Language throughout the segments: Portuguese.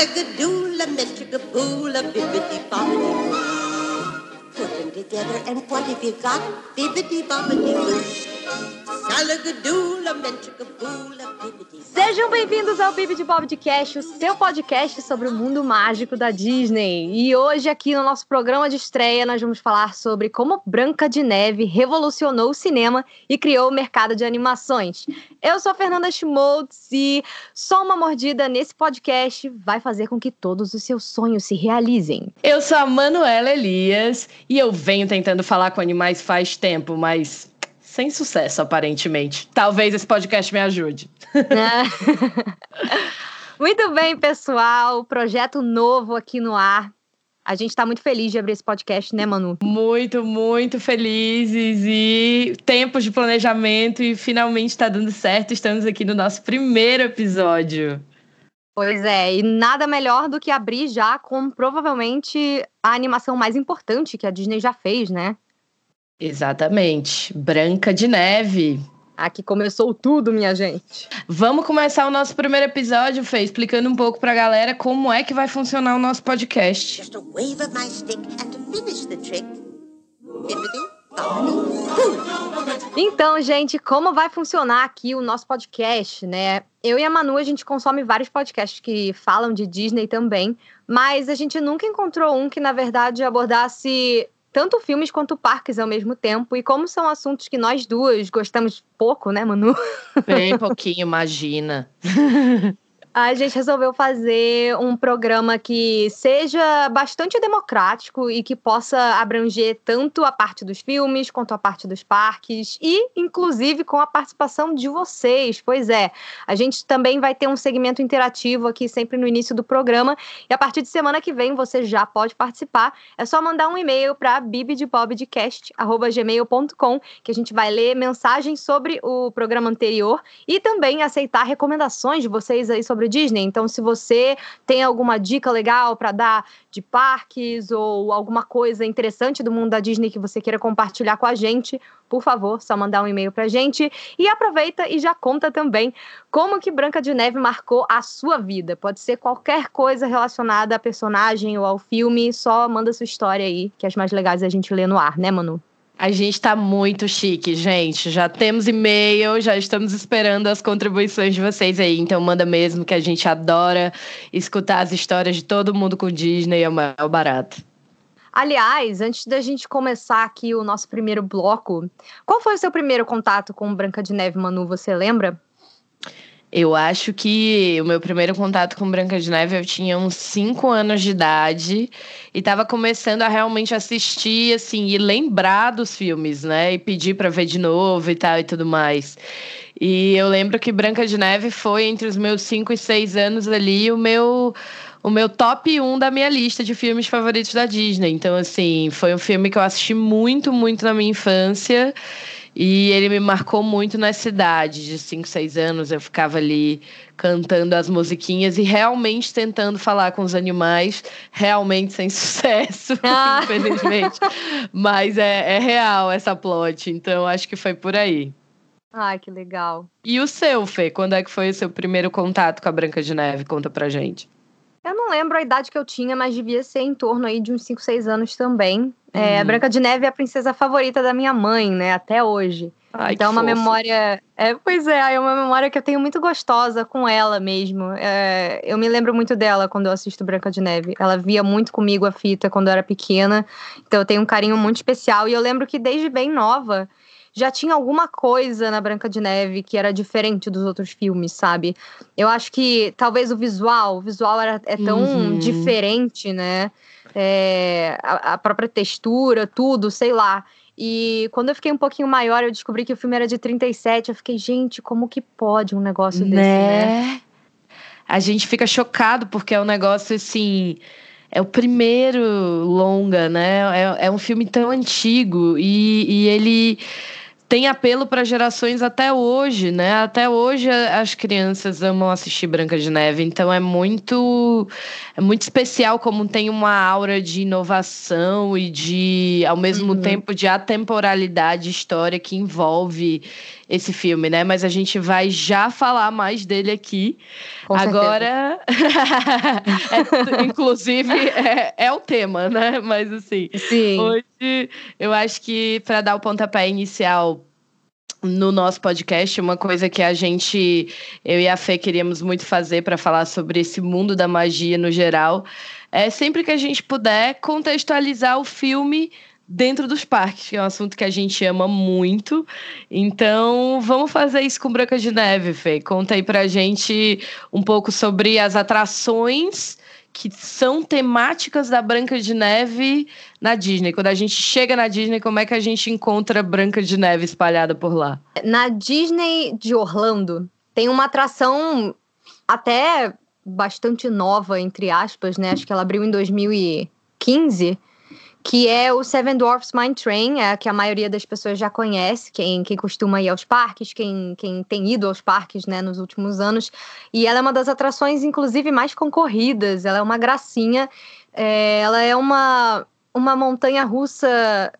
Salagadoola, menchikaboola, bibbidi bobbidi boo. Put them together, and what have you got? Bibbidi bobbidi boo. Sejam bem-vindos ao Bibi de Bob de Cash, o seu podcast sobre o mundo mágico da Disney. E hoje, aqui no nosso programa de estreia, nós vamos falar sobre como Branca de Neve revolucionou o cinema e criou o mercado de animações. Eu sou a Fernanda Schmoltz e só uma mordida nesse podcast vai fazer com que todos os seus sonhos se realizem. Eu sou a Manuela Elias e eu venho tentando falar com animais faz tempo, mas sem sucesso, aparentemente. Talvez esse podcast me ajude. muito bem, pessoal. Projeto novo aqui no ar. A gente está muito feliz de abrir esse podcast, né, Manu? Muito, muito felizes e tempos de planejamento e finalmente está dando certo. Estamos aqui no nosso primeiro episódio. Pois é, e nada melhor do que abrir já com provavelmente a animação mais importante que a Disney já fez, né? Exatamente. Branca de Neve. Aqui começou tudo, minha gente. Vamos começar o nosso primeiro episódio, Fê, explicando um pouco pra galera como é que vai funcionar o nosso podcast. Just a wave of my stick, and to finish the trick, bibbidi bobbidi boo. Então, gente, como vai funcionar aqui o nosso podcast, né? Eu e a Manu, a gente consome vários podcasts que falam de Disney também, mas a gente nunca encontrou um que, na verdade, abordasse tanto filmes quanto parques ao mesmo tempo. E como são assuntos que nós duas gostamos pouco, né, Manu? Bem pouquinho, imagina. A gente resolveu fazer um programa que seja bastante democrático e que possa abranger tanto a parte dos filmes quanto a parte dos parques e, inclusive, com a participação de vocês. Pois é, a gente também vai ter um segmento interativo aqui sempre no início do programa e a partir de semana que vem você já pode participar. É só mandar um e-mail para bibidebobdecast@gmail.com que a gente vai ler mensagens sobre o programa anterior e também aceitar recomendações de vocês aí sobre Disney. Então, se você tem alguma dica legal para dar de parques ou alguma coisa interessante do mundo da Disney que você queira compartilhar com a gente, por favor, só mandar um e-mail pra gente. E aproveita e já conta também como que Branca de Neve marcou a sua vida. Pode ser qualquer coisa relacionada a personagem ou ao filme, só manda sua história aí, que as mais legais a gente lê no ar, né, Manu? A gente tá muito chique, gente. Já temos e-mail, já estamos esperando as contribuições de vocês aí. Então manda mesmo que a gente adora escutar as histórias de todo mundo com Disney, é o maior barato. Aliás, antes da gente começar aqui o nosso primeiro bloco, qual foi o seu primeiro contato com Branca de Neve, Manu? Você lembra? Eu acho que o meu primeiro contato com Branca de Neve eu tinha uns 5 anos de idade e estava começando a realmente assistir assim e lembrar dos filmes, né? E pedir para ver de novo e tal e tudo mais. E eu lembro que Branca de Neve foi entre os meus 5 e 6 anos ali o meu o meu top 1 da minha lista de filmes favoritos da Disney. Então, assim, foi um filme que eu assisti muito, muito na minha infância. E ele me marcou muito nessa idade, de 5, 6 anos. Eu ficava ali cantando as musiquinhas e realmente tentando falar com os animais, realmente sem sucesso, Ah. infelizmente. Mas é, é real essa plot, então acho que foi por aí. Ai, que legal. E o seu, Fê? Quando é que foi o seu primeiro contato com a Branca de Neve? Conta pra gente. Eu não lembro a idade que eu tinha, mas devia ser em torno aí de uns 5, 6 anos também. É, a Uhum. Branca de Neve é a princesa favorita da minha mãe, né? Até hoje. Ai, então é uma memória. É, pois é, é uma memória que eu tenho muito gostosa com ela mesmo. É, eu me lembro muito dela quando eu assisto Branca de Neve. Ela via muito comigo a fita quando eu era pequena. Então eu tenho um carinho muito especial. E eu lembro que desde bem nova já tinha alguma coisa na Branca de Neve que era diferente dos outros filmes, sabe? Eu acho que talvez o visual, o visual era, é tão Uhum. diferente, né? É, a, a própria textura, tudo, sei lá. E quando eu fiquei um pouquinho maior, eu descobri que o filme era de 37. Eu fiquei, gente, como que pode um negócio desse, né? A gente fica chocado porque é um negócio assim. É o primeiro longa, né? É, é um filme tão antigo e, e ele tem apelo para gerações até hoje, né? Até hoje as crianças amam assistir Branca de Neve, então é muito é muito especial como tem uma aura de inovação e de ao mesmo uhum. tempo de atemporalidade história que envolve esse filme, né? Mas a gente vai já falar mais dele aqui. Com Agora, é, inclusive é, é, o tema, né? Mas assim, Sim. hoje eu acho que para dar o pontapé inicial no nosso podcast, uma coisa que a gente, eu e a Fê queríamos muito fazer para falar sobre esse mundo da magia no geral, é sempre que a gente puder contextualizar o filme dentro dos parques, que é um assunto que a gente ama muito. Então, vamos fazer isso com Branca de Neve, Fê. Conta aí pra gente um pouco sobre as atrações que são temáticas da Branca de Neve na Disney. Quando a gente chega na Disney, como é que a gente encontra Branca de Neve espalhada por lá? Na Disney de Orlando, tem uma atração até bastante nova, entre aspas, né? Acho que ela abriu em 2015 que é o Seven Dwarfs Mine Train, é que a maioria das pessoas já conhece, quem, quem costuma ir aos parques, quem, quem tem ido aos parques né, nos últimos anos. E ela é uma das atrações, inclusive, mais concorridas, ela é uma gracinha. É, ela é uma, uma montanha russa,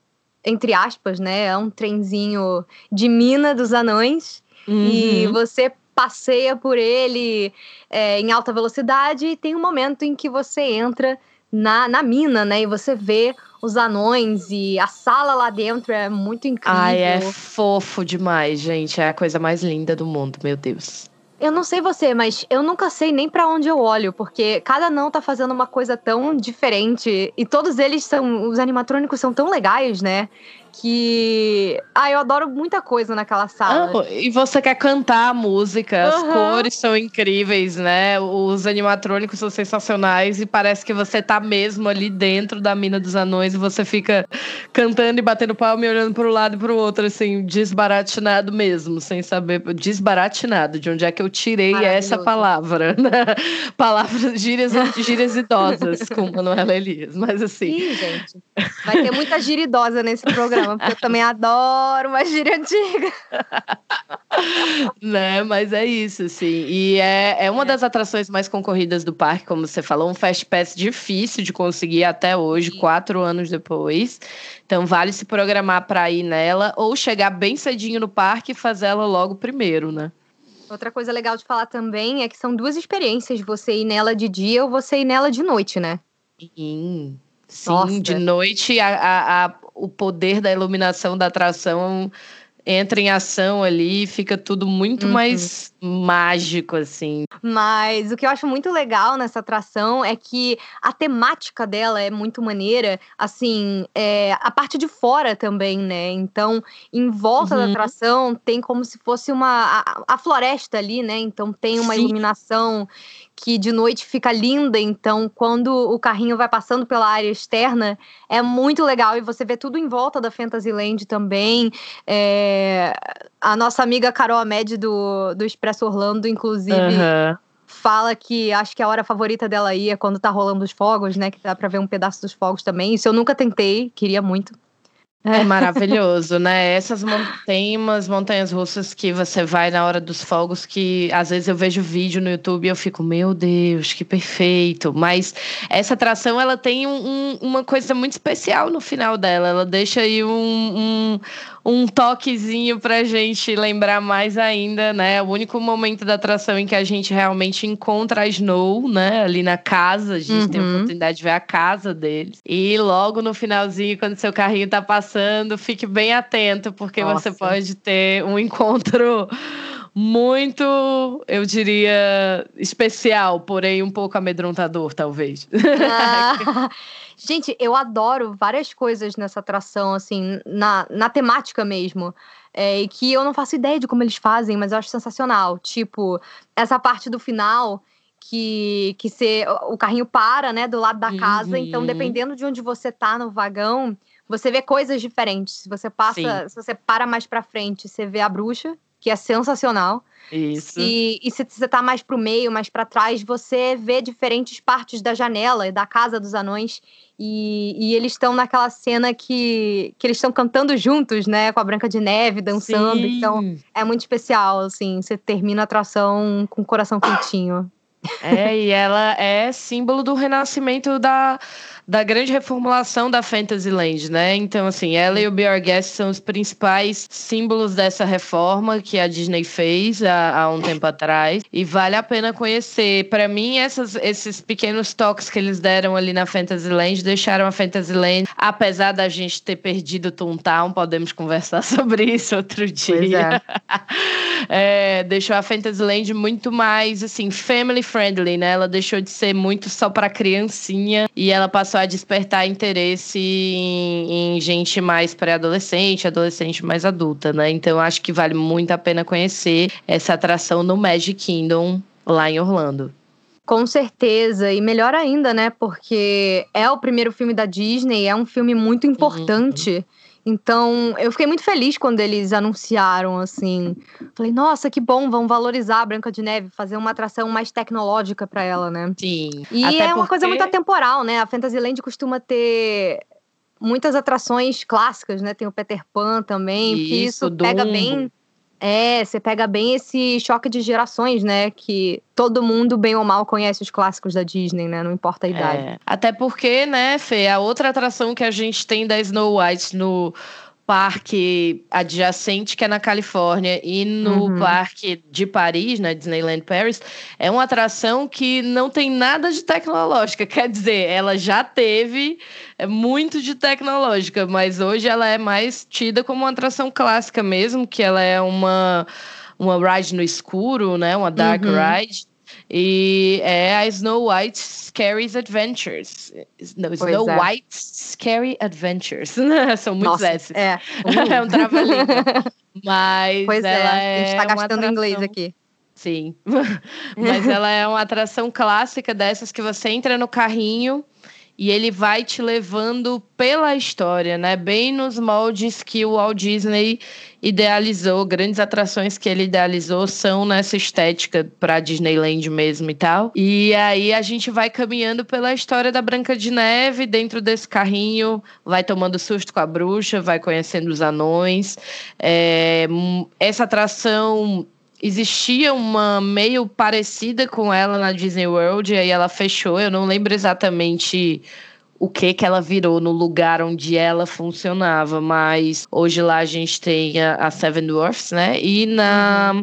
entre aspas, né? É um trenzinho de mina dos anões. Uhum. E você passeia por ele é, em alta velocidade e tem um momento em que você entra na, na mina, né? E você vê os anões e a sala lá dentro é muito incrível. Ai, é fofo demais, gente. É a coisa mais linda do mundo, meu Deus. Eu não sei você, mas eu nunca sei nem para onde eu olho, porque cada anão tá fazendo uma coisa tão diferente e todos eles são, os animatrônicos são tão legais, né? Que. Ah, eu adoro muita coisa naquela sala. Ah, e você quer cantar a música, as cores são incríveis, né? Os animatrônicos são sensacionais e parece que você tá mesmo ali dentro da mina dos anões e você fica cantando e batendo palma e olhando para um lado e para o outro, assim, desbaratinado mesmo, sem saber. Desbaratinado, de onde é que eu tirei essa palavra, né? Palavras, gírias, gírias idosas com Manuela Elias, mas assim. Sim, gente. Vai ter muita gíria idosa nesse programa programa, porque eu também adoro uma gíria antiga. né, mas é isso, assim. E é, é uma é. das atrações mais concorridas do parque, como você falou, um Fast Pass difícil de conseguir até hoje, Sim. quatro anos depois. Então vale se programar para ir nela ou chegar bem cedinho no parque e fazer ela logo primeiro, né? Outra coisa legal de falar também é que são duas experiências, você ir nela de dia ou você ir nela de noite, né? Sim. Sim, Nossa. de noite a, a, a, o poder da iluminação da atração entra em ação ali e fica tudo muito uhum. mais mágico, assim. Mas o que eu acho muito legal nessa atração é que a temática dela é muito maneira, assim, é, a parte de fora também, né? Então, em volta uhum. da atração tem como se fosse uma. a, a floresta ali, né? Então tem uma Sim. iluminação que de noite fica linda, então quando o carrinho vai passando pela área externa, é muito legal e você vê tudo em volta da Fantasyland também. É... A nossa amiga Carol Amed do, do Expresso Orlando, inclusive. Uhum. Fala que acho que a hora favorita dela aí é quando tá rolando os fogos, né? Que dá pra ver um pedaço dos fogos também. Isso eu nunca tentei, queria muito. É maravilhoso, né? Essas tem umas montanhas russas que você vai na hora dos fogos que às vezes eu vejo vídeo no YouTube e eu fico, meu Deus, que perfeito. Mas essa atração ela tem um, um, uma coisa muito especial no final dela. Ela deixa aí um, um toquezinho pra gente lembrar mais ainda, né? O único momento da atração em que a gente realmente encontra a Snow, né? Ali na casa, a gente uhum. tem a uhum. oportunidade de ver a casa deles. E logo no finalzinho, quando seu carrinho tá passando, fique bem atento, porque Nossa. você pode ter um encontro muito, eu diria, especial, porém um pouco amedrontador, talvez. Ah, gente, eu adoro várias coisas nessa atração, assim, na, na temática mesmo. É, e que eu não faço ideia de como eles fazem, mas eu acho sensacional. Tipo, essa parte do final que, que você, o carrinho para, né, do lado da casa. Então, uhum. Então, dependendo de onde você tá no vagão, você vê coisas diferentes. Se você passa, Sim. se você para mais para frente, você vê a bruxa que é sensacional. Isso. E, e se você tá mais pro meio, mais para trás, você vê diferentes partes da janela e da casa dos anões. E, e eles estão naquela cena que, que eles estão cantando juntos, né? Com a Branca de Neve, dançando. Sim. Então é muito especial, assim. Você termina a atração com o coração quentinho. É, e ela é símbolo do renascimento da, da grande reformulação da Fantasyland, né? Então, assim, ela e o Be Our Guest são os principais símbolos dessa reforma que a Disney fez há, há um tempo atrás. E vale a pena conhecer. Para mim, essas, esses pequenos toques que eles deram ali na Fantasyland deixaram a Fantasyland, apesar da gente ter perdido o Toontown, podemos conversar sobre isso outro dia. É, deixou a Fantasyland muito mais, assim, family friendly, né? Ela deixou de ser muito só para criancinha e ela passou a despertar interesse em, em gente mais pré-adolescente, adolescente mais adulta, né? Então acho que vale muito a pena conhecer essa atração no Magic Kingdom lá em Orlando. Com certeza, e melhor ainda, né? Porque é o primeiro filme da Disney, é um filme muito importante. Uhum. Então, eu fiquei muito feliz quando eles anunciaram, assim. Falei, nossa, que bom, vão valorizar a Branca de Neve, fazer uma atração mais tecnológica para ela, né? Sim. E Até é uma porque... coisa muito atemporal, né? A Fantasyland costuma ter muitas atrações clássicas, né? Tem o Peter Pan também, isso, que isso pega bem é, você pega bem esse choque de gerações, né? Que todo mundo, bem ou mal, conhece os clássicos da Disney, né? Não importa a idade. É. Até porque, né, Fê, a outra atração que a gente tem da Snow White no parque adjacente que é na Califórnia e no uhum. parque de Paris, na né, Disneyland Paris, é uma atração que não tem nada de tecnológica. Quer dizer, ela já teve é muito de tecnológica, mas hoje ela é mais tida como uma atração clássica mesmo, que ela é uma uma ride no escuro, né? Uma dark uhum. ride. E é a Snow White Scary Adventures. Não, Snow é. White Scary Adventures. São muitos S. É. É um trava-língua. Mas pois é, ela é. A gente tá gastando inglês aqui. Sim. Mas ela é uma atração clássica dessas que você entra no carrinho e ele vai te levando pela história, né? Bem nos moldes que o Walt Disney idealizou, grandes atrações que ele idealizou são nessa estética para Disneyland mesmo e tal. E aí a gente vai caminhando pela história da Branca de Neve dentro desse carrinho, vai tomando susto com a bruxa, vai conhecendo os anões. É, essa atração existia uma meio parecida com ela na Disney World, e aí ela fechou. Eu não lembro exatamente o que que ela virou no lugar onde ela funcionava, mas hoje lá a gente tem a, a Seven Dwarfs, né? E na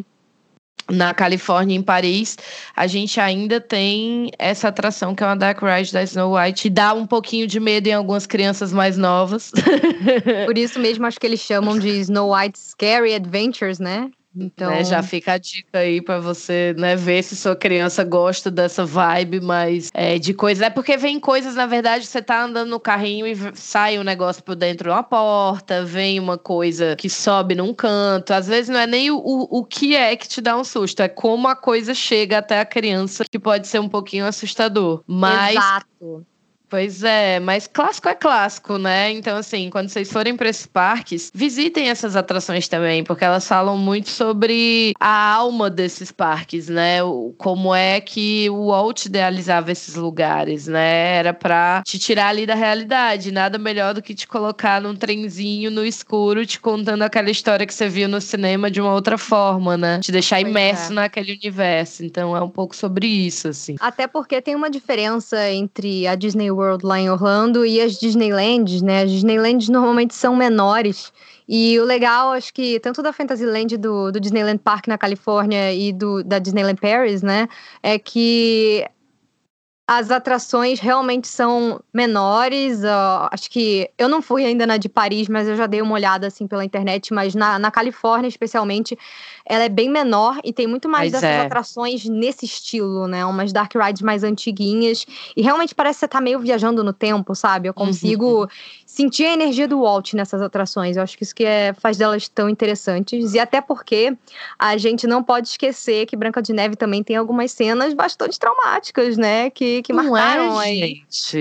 na Califórnia, em Paris, a gente ainda tem essa atração que é uma Dark Ride da Snow White. Dá um pouquinho de medo em algumas crianças mais novas. Por isso mesmo acho que eles chamam de Snow White Scary Adventures, né? Então, né, já fica a dica aí para você, né, ver se sua criança gosta dessa vibe, mas é, de coisas. É porque vem coisas, na verdade, você tá andando no carrinho e sai um negócio por dentro de uma porta, vem uma coisa que sobe num canto. Às vezes não é nem o, o, o que é que te dá um susto, é como a coisa chega até a criança, que pode ser um pouquinho assustador. Mas. Exato. Pois é, mas clássico é clássico, né? Então, assim, quando vocês forem para esses parques, visitem essas atrações também, porque elas falam muito sobre a alma desses parques, né? Como é que o Walt idealizava esses lugares, né? Era para te tirar ali da realidade. Nada melhor do que te colocar num trenzinho no escuro, te contando aquela história que você viu no cinema de uma outra forma, né? Te deixar pois imerso é. naquele universo. Então, é um pouco sobre isso, assim. Até porque tem uma diferença entre a Disney World lá em Orlando e as Disneylands, né? As Disneylands normalmente são menores. E o legal, acho que tanto da Fantasyland do, do Disneyland Park na Califórnia e do, da Disneyland Paris, né? É que as atrações realmente são menores. Uh, acho que eu não fui ainda na de Paris, mas eu já dei uma olhada assim pela internet. Mas na, na Califórnia, especialmente, ela é bem menor e tem muito mais dessas é. atrações nesse estilo, né? Umas dark rides mais antiguinhas. E realmente parece que você tá meio viajando no tempo, sabe? Eu consigo uhum sentir a energia do Walt nessas atrações. Eu acho que isso que é, faz delas tão interessantes. E até porque a gente não pode esquecer que Branca de Neve também tem algumas cenas bastante traumáticas, né? Que, que marcaram é,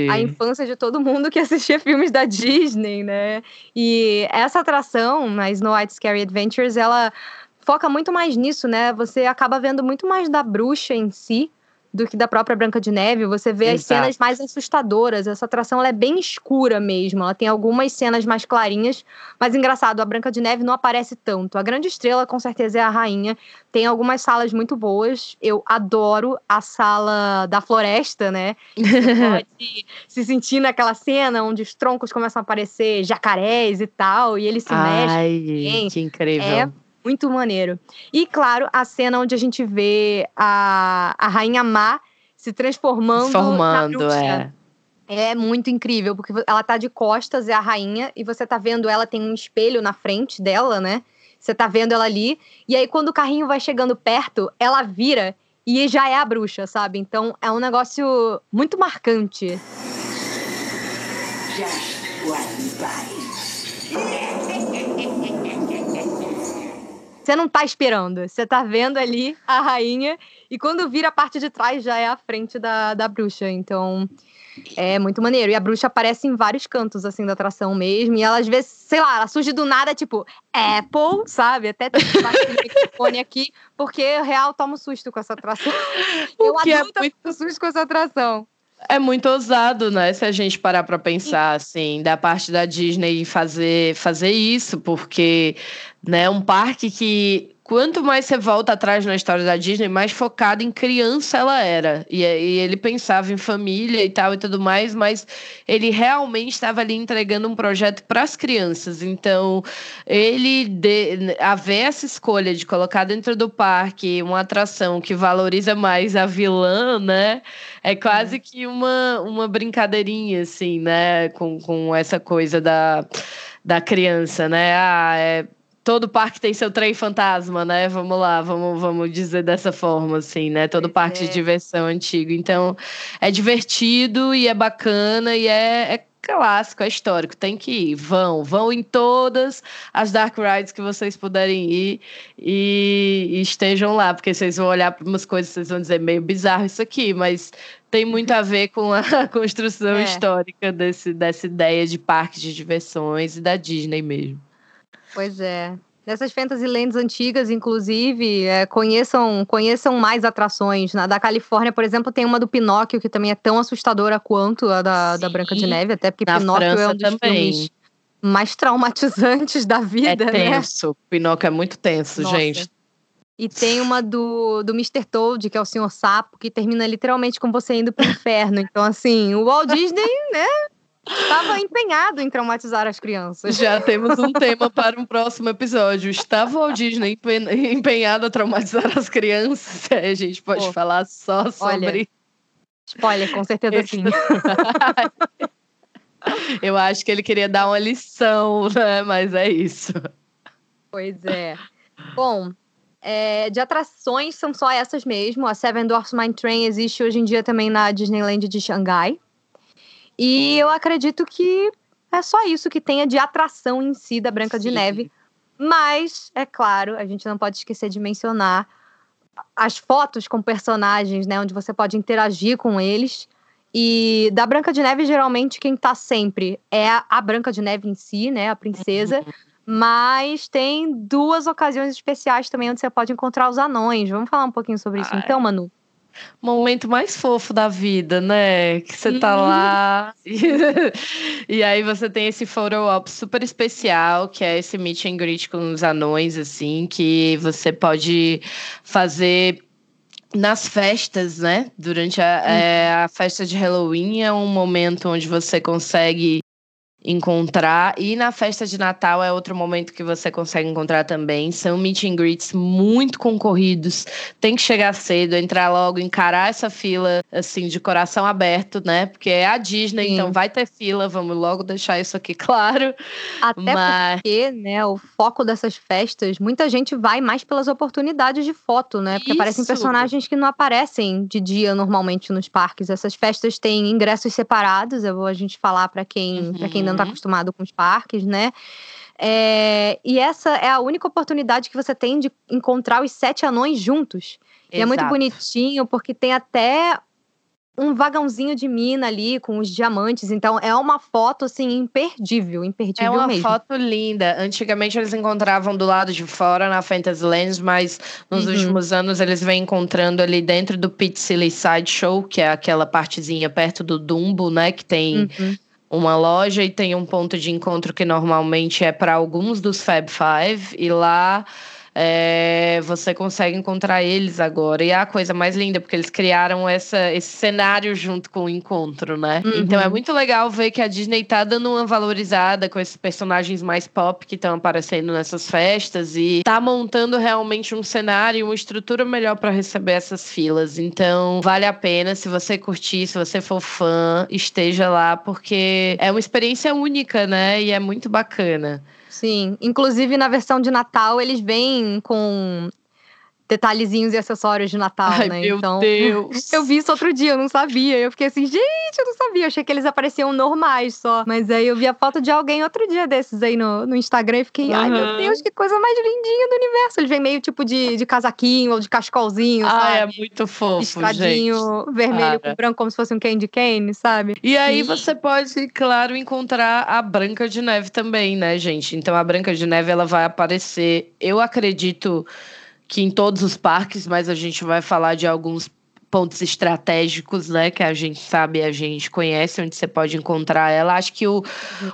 a, a infância de todo mundo que assistia filmes da Disney, né? E essa atração, a Snow White Scary Adventures, ela foca muito mais nisso, né? Você acaba vendo muito mais da bruxa em si do que da própria Branca de Neve. Você vê Exato. as cenas mais assustadoras. Essa atração é bem escura mesmo. Ela tem algumas cenas mais clarinhas, mas engraçado, a Branca de Neve não aparece tanto. A Grande Estrela, com certeza, é a rainha. Tem algumas salas muito boas. Eu adoro a sala da floresta, né? Pode se sentir naquela cena onde os troncos começam a aparecer jacarés e tal, e eles se Ai, mexem. Que incrível. É muito maneiro. E, claro, a cena onde a gente vê a, a Rainha Má se transformando, Formando, na bruxa. É. É muito incrível, porque ela tá de costas, é a rainha, e você tá vendo ela, tem um espelho na frente dela, né? Você tá vendo ela ali, e aí quando o carrinho vai chegando perto, ela vira e já é a bruxa, sabe? Então é um negócio muito marcante. Just você não tá esperando. Você tá vendo ali a rainha e quando vira a parte de trás já é a frente da, da bruxa. Então é muito maneiro. E a bruxa aparece em vários cantos, assim, da atração mesmo. E ela, às vezes, sei lá, ela surge do nada, tipo, Apple, sabe? Até tem o microfone aqui, porque real tomo susto com essa atração. Eu adulta é muito... susto com essa atração. É muito ousado, né? Se a gente parar para pensar, assim, da parte da Disney fazer, fazer isso, porque, né, um parque que quanto mais você volta atrás na história da Disney, mais focada em criança ela era. E, e, ele pensava em família e tal e tudo mais, mas ele realmente estava ali entregando um projeto para as crianças. Então, ele de, haver essa escolha de colocar dentro do parque uma atração que valoriza mais a vilã, né? É quase que uma, uma brincadeirinha, assim, né? Com, com essa coisa da, da criança, né? Ah, é todo parque tem seu trem fantasma, né? Vamos lá, vamos, vamos dizer dessa forma, assim, né? Todo parque é. de diversão antigo. Então, é divertido e é bacana e é, é clássico, é histórico, tem que ir. Vão, vão em todas as Dark Rides que vocês puderem ir e, e estejam lá, porque vocês vão olhar para umas coisas, vocês vão dizer meio bizarro isso aqui, mas tem muito a ver com a construção é. histórica desse, dessa ideia de parque de diversões e da Disney mesmo. Pois é. Nessas Fantasylands antigas, inclusive, é, conheçam, conheçam mais atrações. Na da Califórnia, por exemplo, tem uma do Pinóquio, que também é tão assustadora quanto a da, da Branca de Neve, até porque Pinóquio França é um dos também. filmes mais traumatizantes da vida, é tenso. né? Pinóquio é muito tenso, Nossa. gente. E tem uma do, do Mr. Toad, que é o Senhor Sapo, que termina literalmente com você indo pro inferno. Então, assim, o Walt Disney, né? Estava empenhado em traumatizar as crianças. Já temos um tema para um próximo episódio. Estava o Disney empenhado a traumatizar as crianças? A gente pode Pô, falar só sobre. Olha, spoiler, com certeza sim. Eu acho que ele queria dar uma lição, né? Mas é isso. Pois é. Bom, é, de atrações são só essas mesmo. A Seven Dwarfs Mine Train existe hoje em dia também na Disneyland de Xangai. E eu acredito que é só isso que tenha de atração em si da Branca Sim. de Neve. Mas, é claro, a gente não pode esquecer de mencionar as fotos com personagens, né? Onde você pode interagir com eles. E da Branca de Neve, geralmente, quem tá sempre é a Branca de Neve em si, né? A princesa. Uhum. Mas tem duas ocasiões especiais também onde você pode encontrar os anões. Vamos falar um pouquinho sobre isso, Ai. então, Manu? Momento mais fofo da vida, né? Que você tá lá e, aí você tem esse photo op super especial, que é esse meet and greet com os anões, assim, que você pode fazer nas festas, né? Durante a, hum. é, a festa de Halloween é um momento onde você consegue encontrar. E na festa de Natal é outro momento que você consegue encontrar também. São meet and greets muito concorridos. Tem que chegar cedo, entrar logo, encarar essa fila assim de coração aberto, né? Porque é a Disney, Sim. então vai ter fila. Vamos logo deixar isso aqui claro. Até Mas... porque, né, o foco dessas festas, muita gente vai mais pelas oportunidades de foto, né? Porque isso. aparecem personagens que não aparecem de dia normalmente nos parques. Essas festas têm ingressos separados. Eu vou a gente falar para quem, uhum. para quem não está uhum. acostumado com os parques, né? É, e essa é a única oportunidade que você tem de encontrar os sete anões juntos. Exato. E é muito bonitinho, porque tem até um vagãozinho de mina ali com os diamantes. Então é uma foto assim imperdível, imperdível É uma mesmo. foto linda. Antigamente eles encontravam do lado de fora na Fantasylands, mas nos Uhum. últimos anos eles vêm encontrando ali dentro do Pit Silly Sideshow, que é aquela partezinha perto do Dumbo, né, que tem Uhum. Uma loja e tem um ponto de encontro que normalmente é para alguns dos Fab Five, e lá é, você consegue encontrar eles agora. E é a coisa mais linda, porque eles criaram essa, esse cenário junto com o encontro, né? Uhum. Então é muito legal ver que a Disney tá dando uma valorizada com esses personagens mais pop que estão aparecendo nessas festas e tá montando realmente um cenário, uma estrutura melhor para receber essas filas. Então vale a pena, se você curtir, se você for fã, esteja lá, porque é uma experiência única, né? E é muito bacana. Sim, inclusive na versão de Natal eles vêm com detalhezinhos e acessórios de Natal, Ai, né? meu então, Deus! eu vi isso outro dia, eu não sabia. Eu fiquei assim, gente, eu não sabia. Eu achei que eles apareciam normais só. Mas aí eu vi a foto de alguém outro dia desses aí no, no Instagram e fiquei, ai meu Uhum. Deus, que coisa mais lindinha do universo. Eles vêm meio tipo de, de casaquinho ou de cascolzinho, Ah, é sabe? muito fofo, gente. Piscadinho vermelho Para. com branco, como se fosse um candy cane, sabe? E aí E- você pode, claro, encontrar a Branca de Neve também, né, gente? Então a Branca de Neve ela vai aparecer, eu acredito que em todos os parques, mas a gente vai falar de alguns pontos estratégicos, né, que a gente sabe, a gente conhece, onde você pode encontrar ela. Acho que o,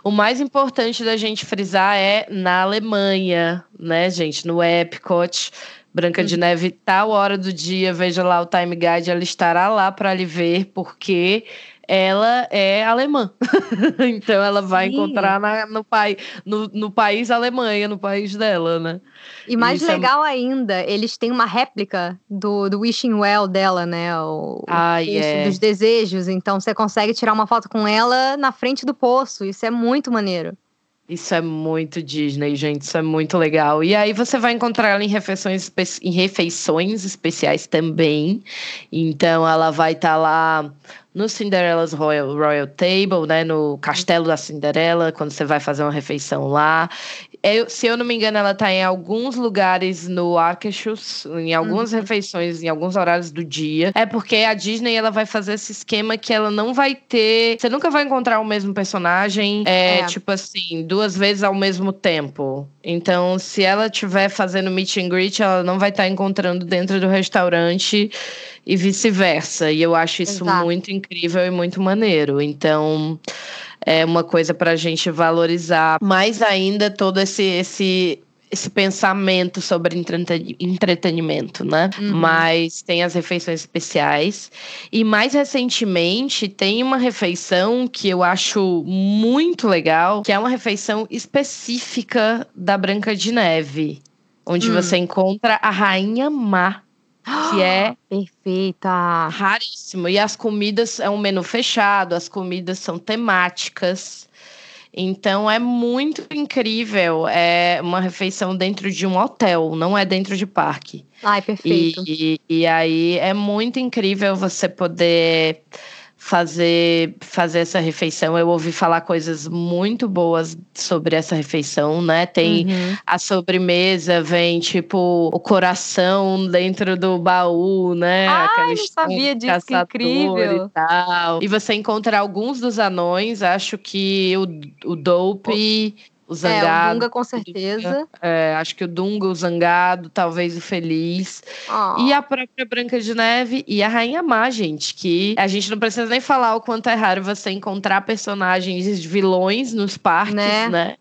o mais importante da gente frisar é na Alemanha, né, gente, no Epcot. Branca de Neve, tal hora do dia, veja lá o time guide, ela estará lá para lhe ver, porque ela é alemã. então ela vai Sim. encontrar na- no, pai, no, no país Alemanha, no país dela, né? E mais Isso é legal ainda, eles têm uma réplica do, do Wishing Well dela, né? O, o poço é. dos desejos. Então você consegue tirar uma foto com ela na frente do poço. Isso é muito maneiro. Isso é muito Disney, gente. Isso é muito legal. E aí você vai encontrar ela em refeições, em refeições especiais também. Então ela vai estar lá no Cinderella's Royal, Royal Table, né? No Castelo da Cinderela, quando você vai fazer uma refeição lá. Eu- se eu não me engano, ela tá em alguns lugares no Arquechus, em algumas Uhum. refeições, em alguns horários do dia. É porque a Disney ela vai fazer esse esquema que ela não vai ter. Você nunca vai encontrar o mesmo personagem, é, É. tipo assim, duas vezes ao mesmo tempo. Então, se ela estiver fazendo meet and greet, ela não vai estar encontrando dentro do restaurante e vice-versa. E eu acho isso Exato. muito incrível e muito maneiro. Então, é uma coisa para a gente valorizar mais ainda todo esse, esse, esse pensamento sobre entreten- entretenimento, né? Uhum. Mas tem as refeições especiais. E mais recentemente tem uma refeição que eu acho muito legal, que é uma refeição específica da Branca de Neve. Onde Hum. você encontra a Rainha Má, que é Perfeita. raríssimo. E as comidas é um menu fechado, as comidas são temáticas. Então é muito incrível. É uma refeição dentro de um hotel, não é dentro de parque. Ai, E, perfeito. e, e aí é muito incrível você poder fazer fazer essa refeição. Eu ouvi falar coisas muito boas sobre essa refeição, né? Tem Uhum. a sobremesa vem tipo o coração dentro do baú, né? Ai, Aquela não história sabia disso, que incrível. E, tal. e você encontra alguns dos anões, acho que o, o Dope, o É, o Zangado. Dunga com certeza. é, acho que o Dunga, o Zangado, talvez o Feliz. Oh. E a própria Branca de Neve e a Rainha Má, gente, que a gente não precisa nem falar o quanto é raro você encontrar personagens de vilões nos parques, Né? né?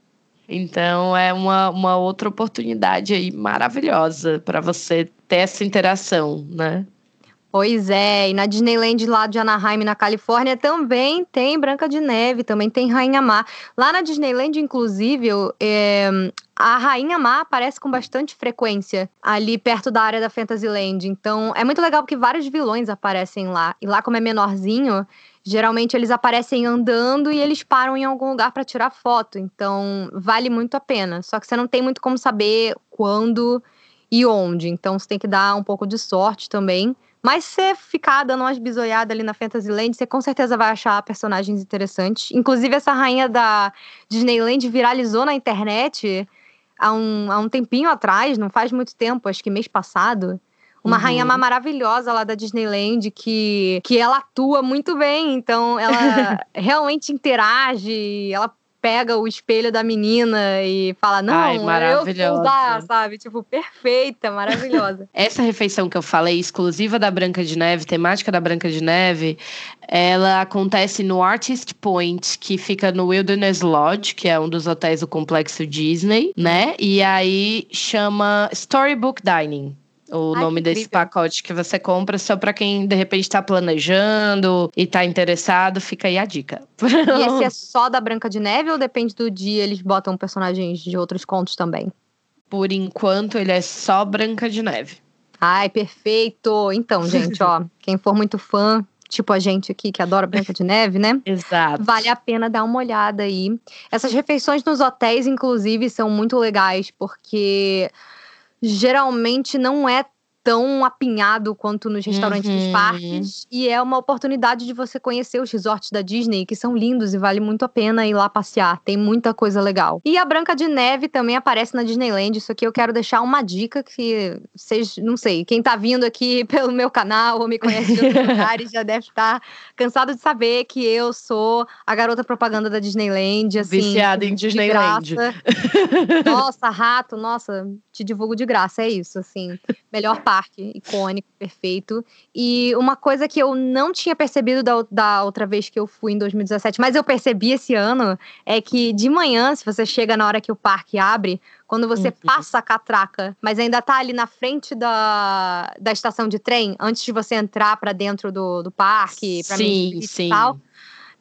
Então é uma, uma outra oportunidade aí maravilhosa para você ter essa interação, né? Pois é, e na Disneyland lá de Anaheim, na Califórnia, também tem Branca de Neve, também tem Rainha Má. Lá na Disneyland, inclusive, é, a Rainha Má aparece com bastante frequência ali perto da área da Fantasyland. Então, é muito legal porque vários vilões aparecem lá. E lá, como é menorzinho, geralmente eles aparecem andando e eles param em algum lugar para tirar foto. Então, vale muito a pena. Só que você não tem muito como saber quando e onde. Então, você tem que dar um pouco de sorte também. Mas você ficar dando umas bisoiadas ali na Fantasyland, você com certeza vai achar personagens interessantes. Inclusive, essa rainha da Disneyland viralizou na internet há um, há um tempinho atrás, não faz muito tempo, acho que mês passado. Uma Uhum. rainha maravilhosa lá da Disneyland que, que ela atua muito bem, então ela realmente interage, ela pega o espelho da menina e fala: Não, Ai, eu vou usar, sabe? Tipo, perfeita, maravilhosa. Essa refeição que eu falei, exclusiva da Branca de Neve, temática da Branca de Neve, ela acontece no Artist Point, que fica no Wilderness Lodge, que é um dos hotéis do complexo Disney, né? E aí chama Storybook Dining. O Ai, nome desse pacote que você compra só para quem de repente está planejando e tá interessado, fica aí a dica. E esse é só da Branca de Neve ou depende do dia eles botam personagens de outros contos também? Por enquanto, ele é só Branca de Neve. Ai, perfeito! Então, gente, ó, quem for muito fã, tipo a gente aqui que adora Branca de Neve, né? Exato. Vale a pena dar uma olhada aí. Essas refeições nos hotéis, inclusive, são muito legais, porque geralmente não é tão apinhado quanto nos restaurantes dos Uhum. parques. E é uma oportunidade de você conhecer os resorts da Disney, que são lindos e vale muito a pena ir lá passear. Tem muita coisa legal. E a Branca de Neve também aparece na Disneyland. Isso aqui eu quero deixar uma dica que vocês, não sei, quem tá vindo aqui pelo meu canal ou me conhece de outros lugares já deve estar cansado de saber que eu sou a garota propaganda da Disneyland, assim. Viciada em Disneyland. Nossa, rato, nossa, te divulgo de graça, é isso, assim. Melhor parque, icônico, perfeito. E uma coisa que eu não tinha percebido da, da outra vez que eu fui em 2017, mas eu percebi esse ano, é que de manhã, se você chega na hora que o parque abre, quando você Uhum. passa a catraca, mas ainda tá ali na frente da, da estação de trem, antes de você entrar pra dentro do, do parque, pra sim, Street sim. e tal.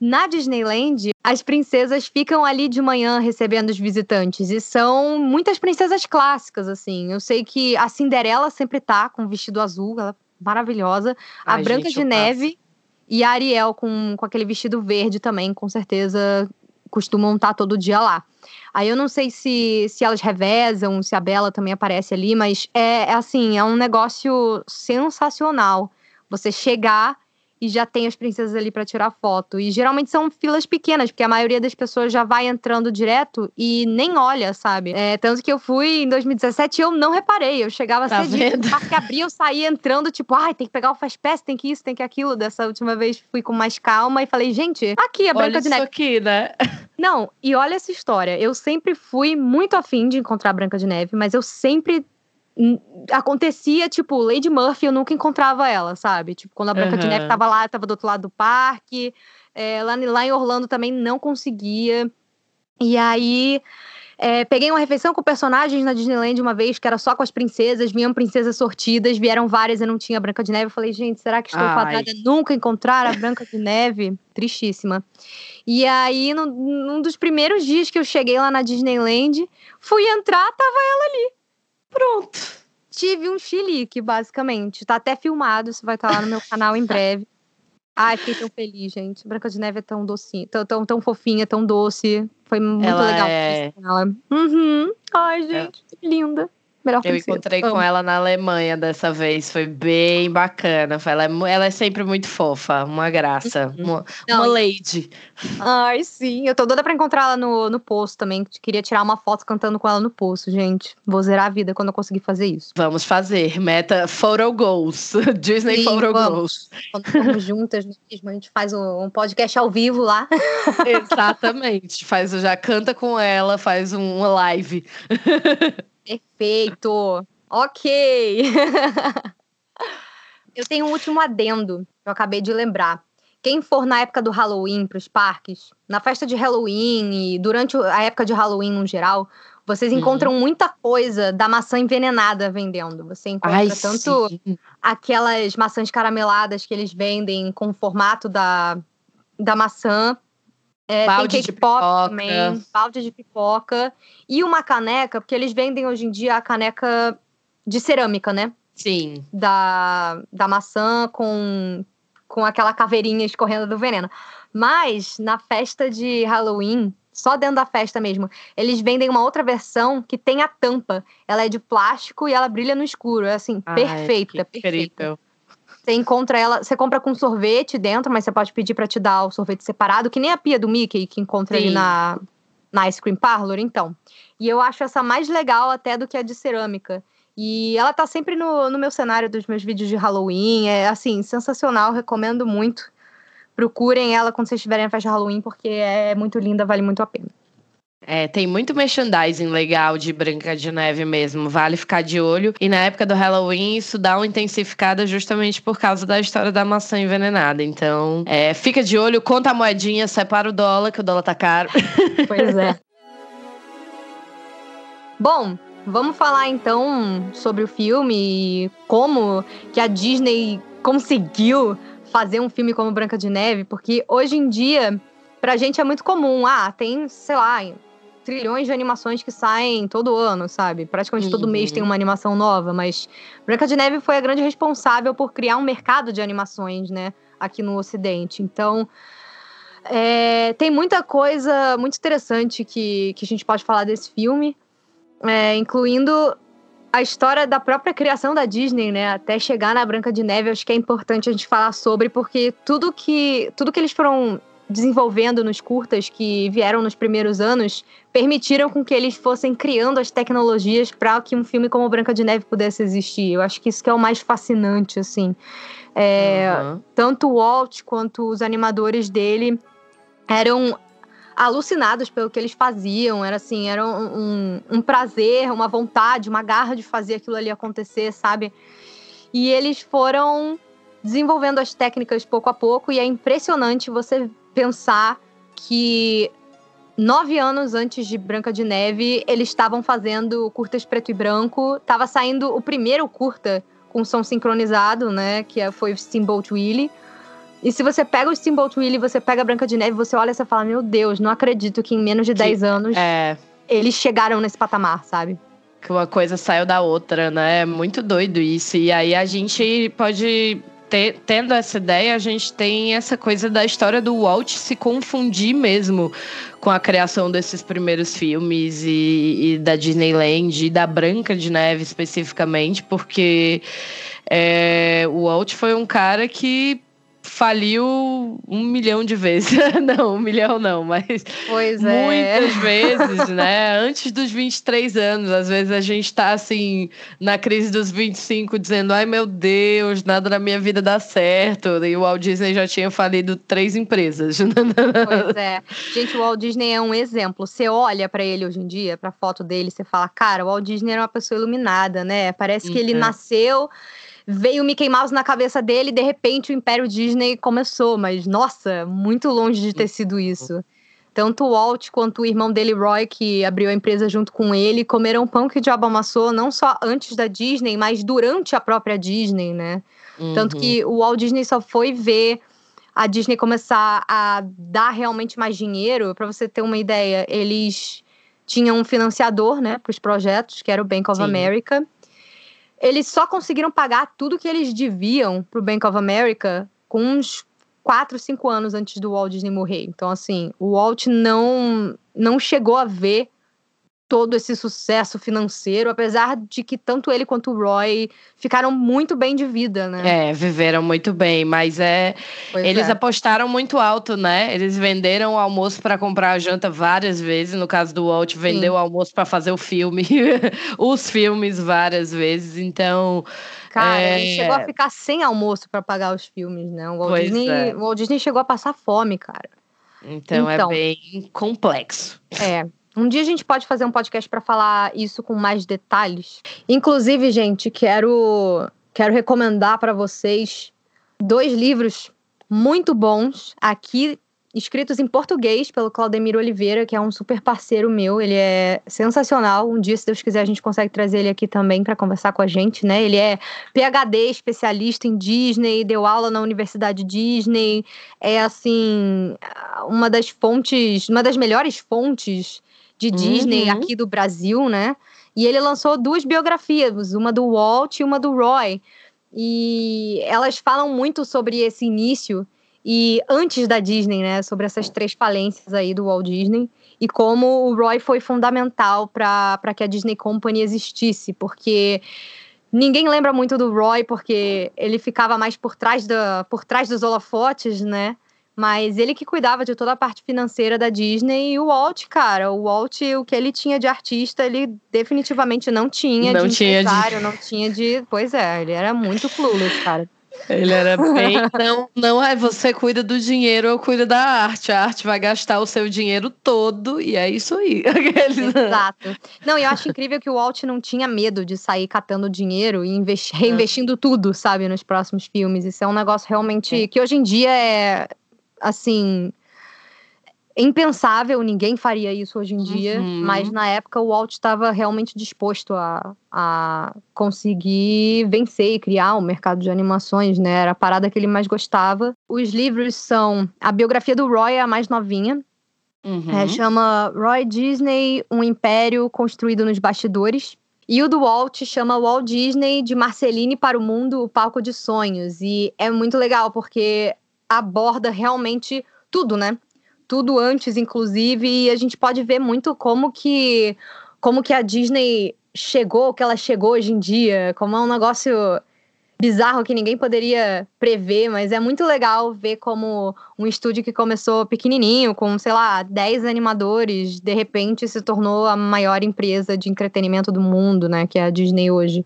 Na Disneyland, as princesas ficam ali de manhã recebendo os visitantes. E são muitas princesas clássicas, assim. Eu sei que a Cinderela sempre tá com um vestido azul, ela é maravilhosa. A Ai, Branca gente, de eu passo. Neve e a Ariel com, com aquele vestido verde também, com certeza costumam estar todo dia lá. Aí eu não sei se, se elas revezam, se a Bela também aparece ali, mas é, é assim, é um negócio sensacional. Você chegar e já tem as princesas ali para tirar foto. E geralmente são filas pequenas, porque a maioria das pessoas já vai entrando direto e nem olha, sabe? É, tanto que eu fui em 2017 e eu não reparei. Eu chegava Tá cedinho, vendo? o parque abria, eu saía entrando, tipo, ai, tem que pegar o Fast Pass, tem que isso, tem que aquilo. Dessa última vez fui com mais calma e falei, gente, aqui a Branca Olha de isso Neve. aqui, né? Não, e olha essa história. Eu sempre fui muito afim de encontrar a Branca de Neve, mas eu sempre. Acontecia, tipo, Lady Murphy, eu nunca encontrava ela, sabe? Tipo, quando a Branca de Aham. Neve tava lá, tava do outro lado do parque. É, lá, lá em Orlando também não conseguia. E aí. é, peguei uma refeição com personagens na Disneyland uma vez, que era só com as princesas, vinham princesas sortidas, vieram várias e não tinha a Branca de Neve. Eu falei, gente, será que estou Ai. fadada nunca encontrar a Branca de Neve? Tristíssima. E aí, no- num dos primeiros dias que eu cheguei lá na Disneyland, fui entrar, tava ela ali. Pronto. Tive um chilique, basicamente. Tá até filmado, isso vai estar lá no meu canal em breve. Ai, fiquei tão feliz, gente. Branca de Neve é tão docinha, tão, tão, tão fofinha, tão doce. Foi muito Ela legal é- ela. Uhum. Ai, gente, que linda. Melhor Eu encontrei Amo. com ela na Alemanha dessa vez, foi bem bacana. Ela é, ela é sempre muito fofa, uma graça, uma, Uhum. Não, uma lady. Ai, sim. Eu tô doida pra encontrar ela no, no poço também. Queria tirar uma foto cantando com ela no poço, gente. Vou zerar a vida quando eu conseguir fazer isso. Vamos fazer, meta Photo Goals, Disney Sim, Photo vamos. Goals. Quando formos juntas mesmo, a gente faz um, um podcast ao vivo lá. Exatamente, faz, já canta com ela, faz um- uma live. Perfeito. Ok. eu tenho um último adendo que eu acabei de lembrar. Quem for na época do Halloween para os parques, na festa de Halloween e durante a época de Halloween no geral, vocês Uhum. encontram muita coisa da maçã envenenada vendendo. Você encontra Ai, tanto sim. aquelas maçãs carameladas que eles vendem com o formato da, da maçã. É, Balde tem de pop pipoca. também, balde de pipoca. E uma caneca, porque eles vendem hoje em dia a caneca de cerâmica, né? Sim. Da, da maçã com, com aquela caveirinha escorrendo do veneno. Mas na festa de Halloween, só dentro da festa mesmo, eles vendem uma outra versão que tem a tampa. Ela é de plástico e ela brilha no escuro. É assim, Ai, perfeita, perfeita. incrível. Você encontra ela, você compra com sorvete dentro, mas você pode pedir pra te dar o sorvete separado, que nem a pia do Mickey que encontra ali Sim. na, na Ice Cream Parlor, então. E eu acho essa mais legal até do que a de cerâmica. E ela tá sempre no, no meu cenário dos meus vídeos de Halloween. É assim, sensacional, recomendo muito. Procurem ela quando vocês estiverem na festa de Halloween, porque é muito linda, vale muito a pena. É, tem muito merchandising legal de Branca de Neve mesmo, vale ficar de olho. E na época do Halloween, isso dá uma intensificada justamente por causa da história da maçã envenenada. Então, é, fica de olho, conta a moedinha, separa o dólar, que o dólar tá caro. Pois é. Bom, vamos falar então sobre o filme e como que a Disney conseguiu fazer um filme como Branca de Neve, porque hoje em dia, pra gente é muito comum. Ah, tem, sei lá, trilhões de animações que saem todo ano, sabe? Praticamente uhum. todo mês tem uma animação nova, mas Branca de Neve foi a grande responsável por criar um mercado de animações, né, aqui no Ocidente. Então, é, tem muita coisa muito interessante que, que a gente pode falar desse filme, é, incluindo a história da própria criação da Disney, né, até chegar na Branca de Neve, acho que é importante a gente falar sobre, porque tudo que, tudo que eles foram desenvolvendo nos curtas que vieram nos primeiros anos permitiram com que eles fossem criando as tecnologias para que um filme como Branca de Neve pudesse existir. Eu acho que isso que é o mais fascinante, assim. É, uhum. Tanto o Walt quanto os animadores dele eram alucinados pelo que eles faziam. Era assim, era um, um, um prazer, uma vontade, uma garra de fazer aquilo ali acontecer, sabe? E eles foram desenvolvendo as técnicas pouco a pouco, e é impressionante você pensar que nove anos antes de Branca de Neve, eles estavam fazendo curtas preto e branco. Tava saindo o primeiro curta com som sincronizado, né? Que é, foi o Steamboat Willie. E se você pega o Steamboat Willie, você pega a Branca de Neve, você olha e você fala: Meu Deus, não acredito que em menos de que, 10 anos é... eles chegaram nesse patamar, sabe? Que uma coisa saiu da outra, né? É muito doido isso. E aí a gente pode tendo essa ideia, a gente tem essa coisa da história do Walt se confundir mesmo com a criação desses primeiros filmes e, e da Disneyland e da Branca de Neve especificamente, porque é, o Walt foi um cara que faliu um milhão de vezes. não, um milhão não, mas pois é. muitas vezes, né? Antes dos 23 anos, às vezes a gente tá assim, na crise dos 25, dizendo: ai meu Deus, nada na minha vida dá certo. E o Walt Disney já tinha falido três empresas. pois é. Gente, o Walt Disney é um exemplo. Você olha para ele hoje em dia, pra foto dele, você fala: cara, o Walt Disney era uma pessoa iluminada, né? Parece que ele uhum. nasceu veio o Mickey Mouse na cabeça dele e de repente o Império Disney começou. Mas, nossa, muito longe de ter sido isso. Tanto o Walt quanto o irmão dele, Roy, que abriu a empresa junto com ele, comeram pão que o diabo amassou, não só antes da Disney, mas durante a própria Disney, né? Uhum. Tanto que o Walt Disney só foi ver a Disney começar a dar realmente mais dinheiro. Para você ter uma ideia, eles tinham um financiador, né, para os projetos, que era o Bank of Sim. America eles só conseguiram pagar tudo que eles deviam pro Bank of America com uns 4, 5 anos antes do Walt Disney morrer. Então, assim, o Walt não, não chegou a ver todo esse sucesso financeiro, apesar de que tanto ele quanto o Roy ficaram muito bem de vida, né? É, viveram muito bem, mas é pois eles é. apostaram muito alto, né? Eles venderam o almoço para comprar a janta várias vezes, no caso do Walt, vendeu Sim. o almoço para fazer o filme, os filmes várias vezes, então Cara, é... ele chegou a ficar sem almoço para pagar os filmes, né? O Walt, Disney, é. o Walt Disney chegou a passar fome, cara. Então, é então é bem complexo. É. Um dia a gente pode fazer um podcast para falar isso com mais detalhes. Inclusive, gente, quero quero recomendar para vocês dois livros muito bons aqui escritos em português pelo Claudemiro Oliveira, que é um super parceiro meu. Ele é sensacional. Um dia, se Deus quiser, a gente consegue trazer ele aqui também para conversar com a gente, né? Ele é PhD, especialista em Disney, deu aula na Universidade Disney. É assim, uma das fontes, uma das melhores fontes de Disney uhum. aqui do Brasil, né? E ele lançou duas biografias, uma do Walt e uma do Roy. E elas falam muito sobre esse início e antes da Disney, né? Sobre essas três falências aí do Walt Disney e como o Roy foi fundamental para que a Disney Company existisse, porque ninguém lembra muito do Roy porque ele ficava mais por trás, da, por trás dos holofotes, né? Mas ele que cuidava de toda a parte financeira da Disney e o Walt, cara, o Walt, o que ele tinha de artista, ele definitivamente não tinha Não de tinha de- empresário, não tinha de. Pois é, ele era muito clueless, cara. Ele era bem. Não, não é você cuida do dinheiro, eu cuido da arte. A arte vai gastar o seu dinheiro todo e é isso aí. Exato. Não, e eu acho incrível que o Walt não tinha medo de sair catando dinheiro e investi- reinvestindo tudo, sabe, nos próximos filmes. Isso é um negócio realmente que hoje em dia é assim impensável, ninguém faria isso hoje em dia, Uhum. mas na época o Walt estava realmente disposto a, a conseguir vencer e criar o mercado de animações, né? Era a parada que ele mais gostava. Os livros são a biografia do Roy, a mais novinha, Uhum. é, chama Roy Disney, um império construído nos bastidores. E o do Walt chama Walt Disney de Marceline para o Mundo, o palco de sonhos. E é muito legal porque aborda realmente tudo, né? Tudo antes, inclusive, e a gente pode ver muito como que como que a Disney chegou, que ela chegou hoje em dia, como é um negócio bizarro que ninguém poderia prever, mas é muito legal ver como um estúdio que começou pequenininho, com, sei lá, 10 animadores, de repente se tornou a maior empresa de entretenimento do mundo, né, que é a Disney hoje.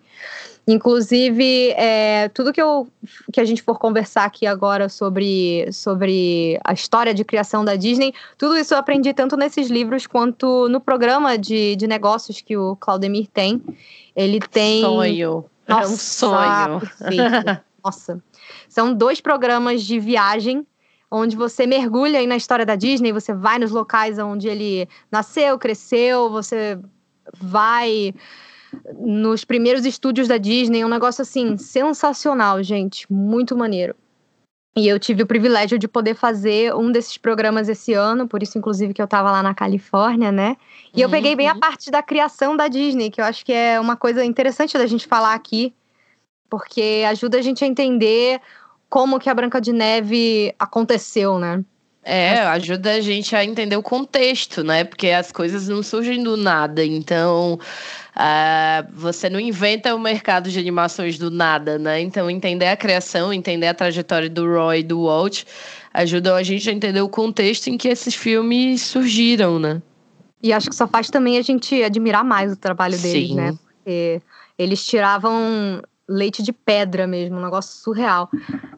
Inclusive, é, tudo que, eu, que a gente for conversar aqui agora sobre, sobre a história de criação da Disney, tudo isso eu aprendi tanto nesses livros quanto no programa de, de negócios que o Claudemir tem. Ele tem. Sonho. é um sonho. perfeito. Nossa. São dois programas de viagem onde você mergulha aí na história da Disney, você vai nos locais onde ele nasceu, cresceu, você vai nos primeiros estúdios da Disney, um negócio assim sensacional, gente, muito maneiro. E eu tive o privilégio de poder fazer um desses programas esse ano, por isso, inclusive, que eu tava lá na Califórnia, né? E eu peguei bem a Uhum. parte da criação da Disney, que eu acho que é uma coisa interessante da gente falar aqui, porque ajuda a gente a entender como que a Branca de Neve aconteceu, né? É, ajuda a gente a entender o contexto, né? Porque as coisas não surgem do nada. Então, ah, você não inventa o mercado de animações do nada, né? Então, entender a criação, entender a trajetória do Roy e do Walt ajuda a gente a entender o contexto em que esses filmes surgiram, né? E acho que só faz também a gente admirar mais o trabalho deles, Sim. né? Porque eles tiravam leite de pedra mesmo, um negócio surreal.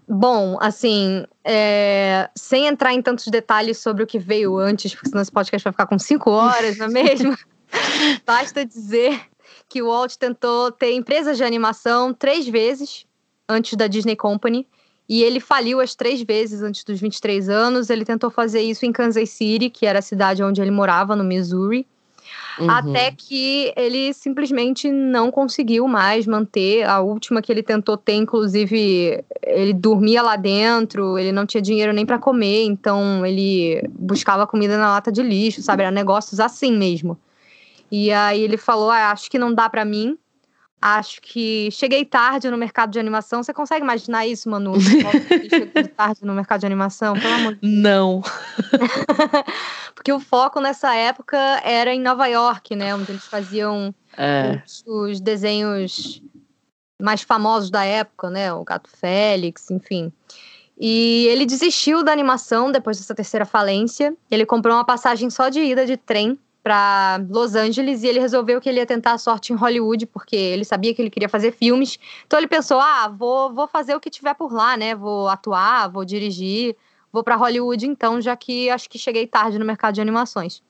Bom, assim, é, sem entrar em tantos detalhes sobre o que veio antes, porque senão esse podcast vai ficar com cinco horas, não é mesmo? Basta dizer que o Walt tentou ter empresas de animação três vezes antes da Disney Company. E ele faliu as três vezes antes dos 23 anos. Ele tentou fazer isso em Kansas City, que era a cidade onde ele morava, no Missouri. Uhum. Até que ele simplesmente não conseguiu mais manter. A última que ele tentou ter, inclusive, ele dormia lá dentro, ele não tinha dinheiro nem para comer, então ele buscava comida na lata de lixo, sabe? Era negócios assim mesmo. E aí ele falou: ah, acho que não dá para mim. Acho que cheguei tarde no mercado de animação. Você consegue imaginar isso, Manu? Chegou tarde no mercado de animação? Pelo amor de Não. Porque o foco nessa época era em Nova York, né? Onde eles faziam É. os, os desenhos mais famosos da época, né? O Gato Félix, enfim. E ele desistiu da animação depois dessa terceira falência. Ele comprou uma passagem só de ida de trem para Los Angeles e ele resolveu que ele ia tentar a sorte em Hollywood, porque ele sabia que ele queria fazer filmes. Então ele pensou: ah, vou, vou fazer o que tiver por lá, né? Vou atuar, vou dirigir, vou para Hollywood então, já que acho que cheguei tarde no mercado de animações.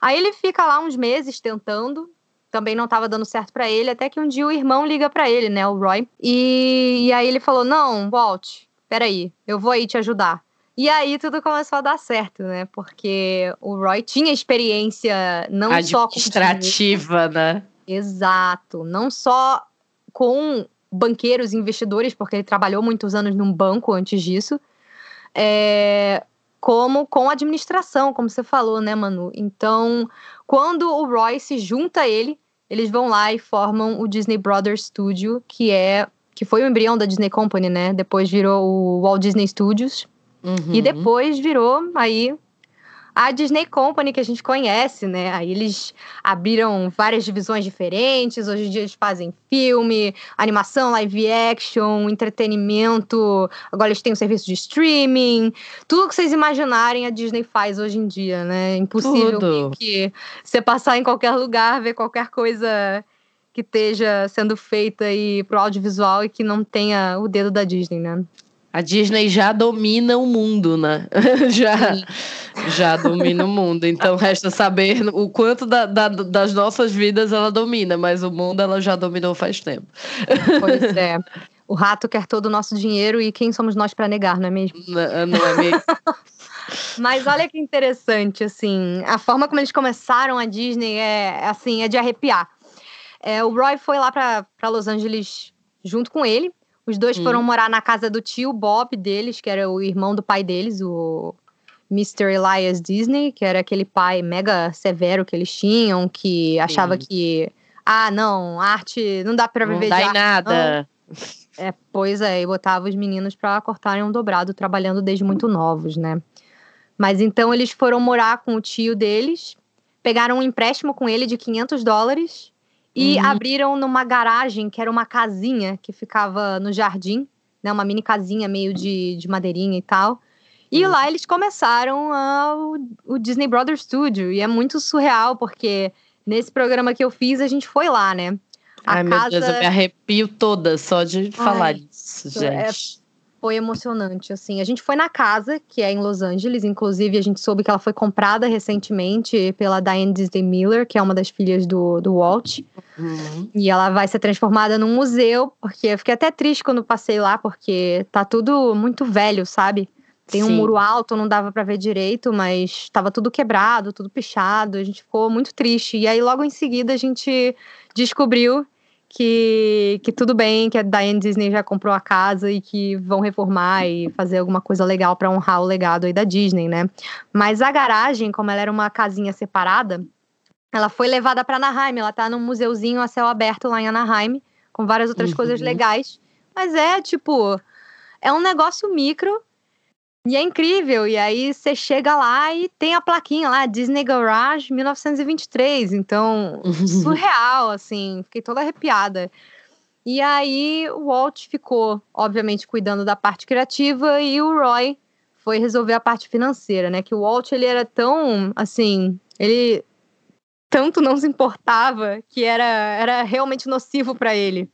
Aí ele fica lá uns meses tentando, também não estava dando certo para ele, até que um dia o irmão liga para ele, né, o Roy. E, e aí ele falou: Não, Walt, peraí, eu vou aí te ajudar. E aí tudo começou a dar certo, né? Porque o Roy tinha experiência não só com né? Exato. Não só com banqueiros e investidores, porque ele trabalhou muitos anos num banco antes disso, é, como com administração, como você falou, né, Manu? Então, quando o Roy se junta a ele, eles vão lá e formam o Disney Brothers Studio, que é que foi o embrião da Disney Company, né? Depois virou o Walt Disney Studios Uhum. e depois virou aí a Disney Company que a gente conhece, né? Aí eles abriram várias divisões diferentes. Hoje em dia eles fazem filme, animação, live action, entretenimento. Agora eles têm um serviço de streaming. Tudo que vocês imaginarem a Disney faz hoje em dia, né? É impossível Tudo. que você passar em qualquer lugar, ver qualquer coisa que esteja sendo feita aí pro audiovisual e que não tenha o dedo da Disney, né? A Disney já domina o mundo, né? já, já domina o mundo. Então resta saber o quanto da, da- das nossas vidas ela domina, mas o mundo ela já dominou faz tempo. Pois é. O rato quer todo o nosso dinheiro e quem somos nós para negar, não é mesmo? N- Não é mesmo? Mas olha que interessante, assim, a forma como eles começaram a Disney é, assim, é de arrepiar. É, o Roy foi lá para Los Angeles junto com ele. Os dois Hum. foram morar na casa do tio Bob deles, que era o irmão do pai deles, o Mr. Elias Disney, que era aquele pai mega severo que eles tinham, que achava Sim. que, ah, não, arte não dá para Não viver dá de arte, nada. é, pois é, e botava os meninos pra cortarem um dobrado, trabalhando desde muito novos, né? Mas então eles foram morar com o tio deles, pegaram um empréstimo com ele de 500 dólares e Uhum. abriram numa garagem, que era uma casinha que ficava no jardim, né? Uma mini casinha meio de, de madeirinha e tal. E Uhum. lá eles começaram a- o, o Disney Brothers Studio. E é muito surreal, porque nesse programa que eu fiz, a gente foi lá, né? A Ai, meu Deus, eu me arrepio toda só de falar disso, é gente. Foi emocionante, assim. A gente foi na casa, que é em Los Angeles, inclusive a gente soube que ela foi comprada recentemente pela Diane Disney Miller, que é uma das filhas do, do Walt. Uhum. E ela vai ser transformada num museu, porque eu fiquei até triste quando passei lá, porque tá tudo muito velho, sabe? Tem um Sim. muro alto, não dava pra ver direito, mas tava tudo quebrado, tudo pichado. A gente ficou muito triste. E aí, logo em seguida, a gente descobriu que, que tudo bem, que a Diane Disney já comprou a casa e que vão reformar e fazer alguma coisa legal pra honrar o legado aí da Disney, né? Mas a garagem, como ela era uma casinha separada, ela foi levada para Anaheim. Ela tá num museuzinho a céu aberto lá em Anaheim, com várias outras Uhum. coisas legais. Mas é tipo, é um negócio micro e é incrível. E aí você chega lá e tem a plaquinha lá, Disney Garage 1923. Então, surreal, assim. Fiquei toda arrepiada. E aí o Walt ficou, obviamente, cuidando da parte criativa e o Roy foi resolver a parte financeira, né? Que o Walt ele era tão, assim, ele tanto não se importava que era, era realmente nocivo para ele,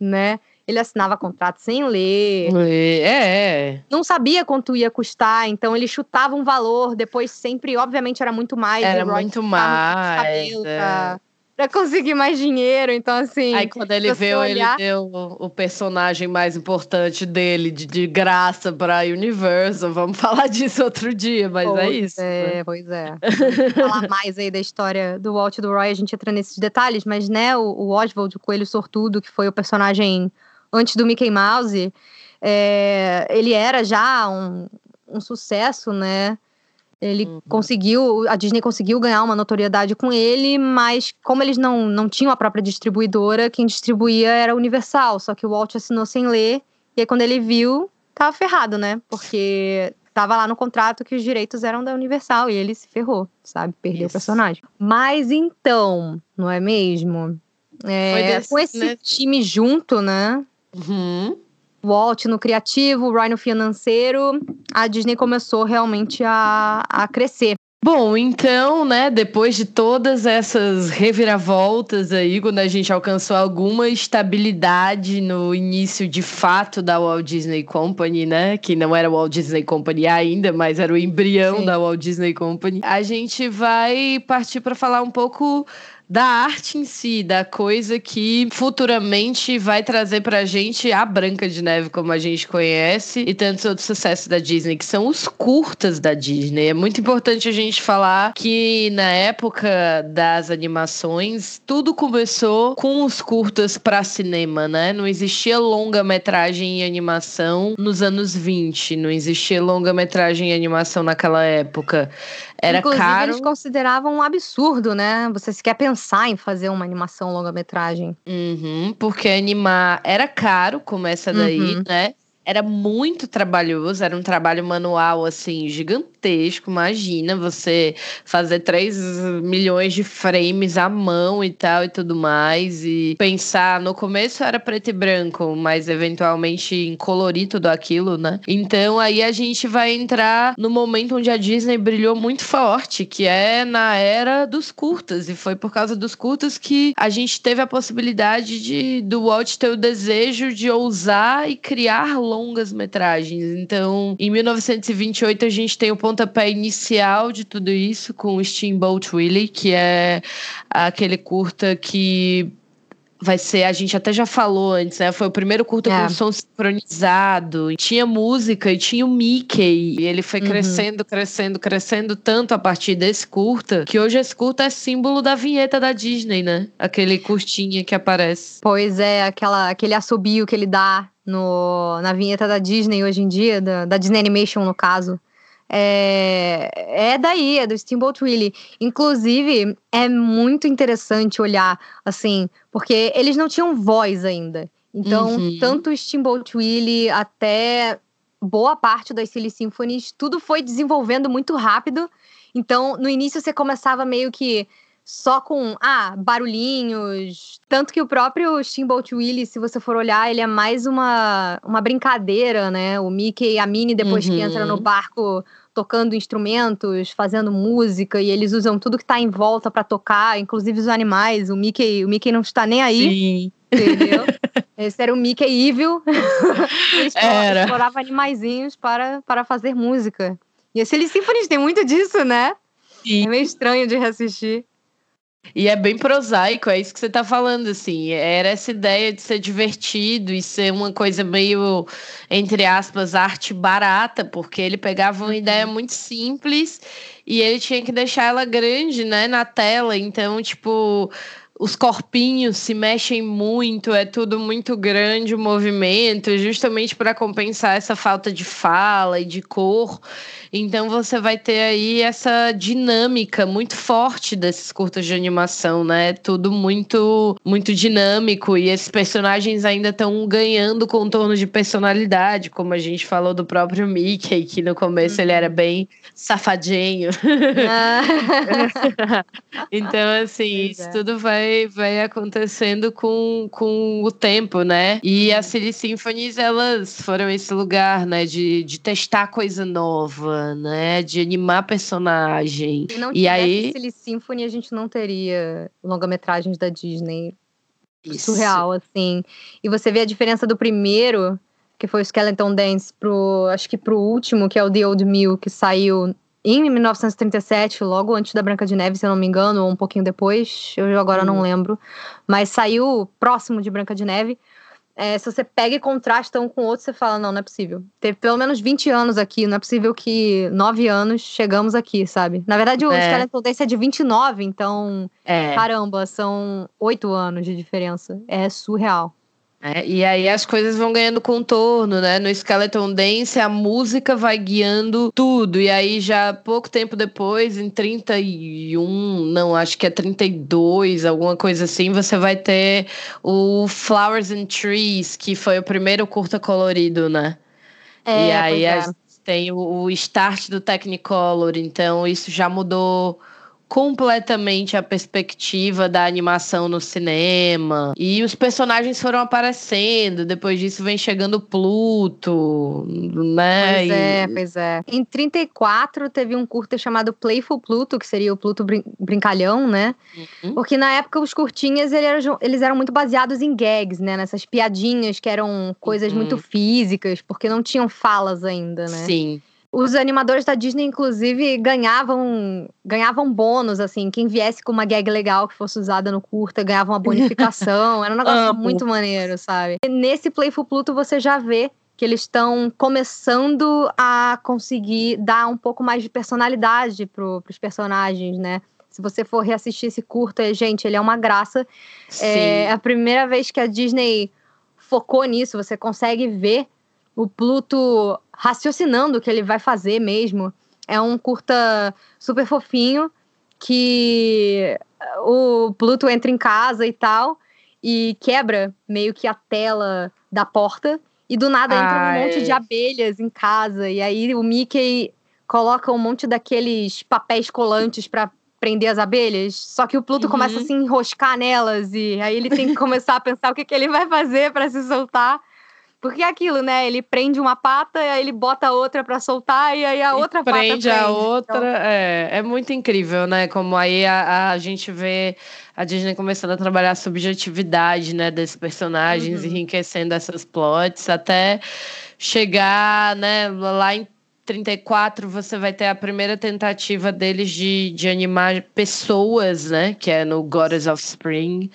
né? Ele assinava contrato sem ler, É, não sabia quanto ia custar, então ele chutava um valor, depois sempre, obviamente, era muito mais. era muito mais. cabelo é. pra, pra conseguir mais dinheiro, então assim. Aí quando ele veio, olhar- ele deu o, personagem mais importante dele de, de graça pra Universal. Vamos falar disso outro dia, mas é Pois isso. né? É, pois é. Falar mais aí da história do Walt e do Roy, a gente entra nesses detalhes, mas né, o, o Oswald, o Coelho Sortudo, que foi o personagem antes do Mickey Mouse, é, ele era já um, um sucesso, né? Ele Uhum. conseguiu, a Disney conseguiu ganhar uma notoriedade com ele, mas como eles não, não tinham a própria distribuidora, quem distribuía era a Universal. Só que o Walt assinou sem ler, e aí quando ele viu, tava ferrado, né? Porque tava lá no contrato que os direitos eram da Universal e ele se ferrou, sabe? Perdeu o Isso. personagem. Mas então, não é mesmo? É, Foi desse- com esse né? time junto, né? Uhum. Walt no criativo, o Roy no financeiro, a Disney começou realmente a, a crescer. Bom, então, né, depois de todas essas reviravoltas aí, quando a gente alcançou alguma estabilidade no início de fato da Walt Disney Company, né, que não era Walt Disney Company ainda, mas era o embrião Sim. da Walt Disney Company, a gente vai partir para falar um pouco da arte em si, da coisa que futuramente vai trazer pra gente a Branca de Neve como a gente conhece e tantos outros sucessos da Disney, que são os curtas da Disney. É muito importante a gente falar que na época das animações, tudo começou com os curtas pra cinema, né? Não existia longa-metragem em animação nos anos 20, não existia longa-metragem em animação naquela época. Era Inclusive, caro. eles consideravam um absurdo, né? Você sequer pensar em fazer uma animação longa-metragem. Uhum, porque animar era caro, começa daí, Uhum. né? Era muito trabalhoso, era um trabalho manual assim gigantesco. Imagina você fazer 3 milhões de frames à mão e tal e tudo mais. E pensar, no começo era preto e branco, mas eventualmente em colorir tudo aquilo, né? Então aí a gente vai entrar no momento onde a Disney brilhou muito forte, que é na era dos curtas. E foi por causa dos curtas que a gente teve a possibilidade de do Walt ter o desejo de ousar e criar longas metragens. Então, em 1928 a gente tem o pontapé inicial de tudo isso com Steamboat Willie, que é aquele curta que vai ser, a gente até já falou antes, né? Foi o primeiro curta é. com som sincronizado. Tinha música e tinha o Mickey. E ele foi uhum. crescendo, crescendo, crescendo tanto a partir desse curta, que hoje esse curta é símbolo da vinheta da Disney, né? Aquele curtinha que aparece. Pois é, aquela, aquele assobio que ele dá no, na vinheta da Disney hoje em dia, da, da Disney Animation no caso. É, é daí, é do Steamboat Willie. Inclusive, é muito interessante olhar, assim, porque eles não tinham voz ainda. Então, uhum. tanto o Steamboat Willie até boa parte das Silly Symphonies, tudo foi desenvolvendo muito rápido. Então, no início você começava meio que só com, ah, barulhinhos. Tanto que o próprio Steamboat Willie, se você for olhar, ele é mais uma, uma brincadeira, né? O Mickey e a Minnie, depois uhum. que entra no barco tocando instrumentos, fazendo música, e eles usam tudo que tá em volta para tocar, inclusive os animais. O Mickey, o Mickey não está nem aí. Sim. Entendeu? Esse era o Mickey Evil. Ele explorava animaizinhos para, para fazer música. E esse Silly Symphonies tem muito disso, né? Sim. É meio estranho de reassistir. E é bem prosaico, é isso que você tá falando, assim. Era essa ideia de ser divertido e ser uma coisa meio, entre aspas, arte barata, porque ele pegava uma uhum. ideia muito simples e ele tinha que deixar ela grande, né, na tela. Então, tipo, os corpinhos se mexem muito, é tudo muito grande o movimento, justamente para compensar essa falta de fala e de cor. Então você vai ter aí essa dinâmica muito forte desses curtas de animação, né? Tudo muito muito dinâmico e esses personagens ainda estão ganhando contorno de personalidade, como a gente falou do próprio Mickey, que no começo uhum. ele era bem safadinho. Ah. então assim, isso é. tudo vai vai acontecendo com, com o tempo, né? E as Silly Symphonies, elas foram esse lugar, né, de, de testar coisa nova, né? De animar personagem. Se não e aí Silly Symphony, a gente não teria longa-metragens da Disney. Isso. Surreal, assim. E você vê a diferença do primeiro, que foi o Skeleton Dance, pro, acho que pro último, que é o The Old Mill, que saiu em 1937, logo antes da Branca de Neve, se eu não me engano, ou um pouquinho depois, eu agora hum. não lembro. Mas saiu próximo de Branca de Neve é, se você pega e contrasta um com o outro, você fala, não, não é possível. Teve pelo menos 20 anos aqui, não é possível que 9 anos chegamos aqui, sabe? Na verdade, o é. Skeleton Dance é de 29, então, é. caramba, são 8 anos de diferença. É surreal. É, e aí as coisas vão ganhando contorno, né? No Skeleton Dance a música vai guiando tudo. E aí já pouco tempo depois, em 31, não, acho que é 32, alguma coisa assim, você vai ter o Flowers and Trees, que foi o primeiro curta colorido, né? É, e aí é. tem o start do Technicolor, então isso já mudou completamente a perspectiva da animação no cinema. E os personagens foram aparecendo, depois disso vem chegando Pluto, né? Pois é, pois é. Em 34 teve um curta chamado Playful Pluto, que seria o Pluto brin brincalhão, né? Uhum. Porque na época os curtinhas eles eram, eles eram muito baseados em gags, né? Nessas piadinhas que eram coisas uhum. muito físicas, porque não tinham falas ainda, né? Sim. Os animadores da Disney, inclusive, ganhavam ganhavam bônus, assim. Quem viesse com uma gag legal que fosse usada no curta ganhava uma bonificação. Era um negócio muito maneiro, sabe? E nesse Playful Pluto você já vê que eles estão começando a conseguir dar um pouco mais de personalidade pro, pros personagens, né? Se você for reassistir esse curta, gente, ele é uma graça. Sim. É a primeira vez que a Disney focou nisso, você consegue ver o Pluto raciocinando o que ele vai fazer mesmo. É um curta super fofinho que o Pluto entra em casa e tal e quebra meio que a tela da porta. E do nada entra um monte de abelhas em casa. E aí o Mickey coloca um monte daqueles papéis colantes para prender as abelhas. Só que o Pluto uhum. começa a se enroscar nelas. E aí ele tem que começar a pensar o que, que ele vai fazer para se soltar. Porque é aquilo, né? Ele prende uma pata, aí ele bota a outra para soltar, e aí a e outra prende pata prende. a outra. Então... É, é muito incrível, né? Como aí a, a, gente vê a Disney começando a trabalhar a subjetividade, né? Desses personagens, uhum. enriquecendo essas plots, até chegar, né? Lá em 34 você vai ter a primeira tentativa deles de, de animar pessoas, né? Que é no Goddess of Spring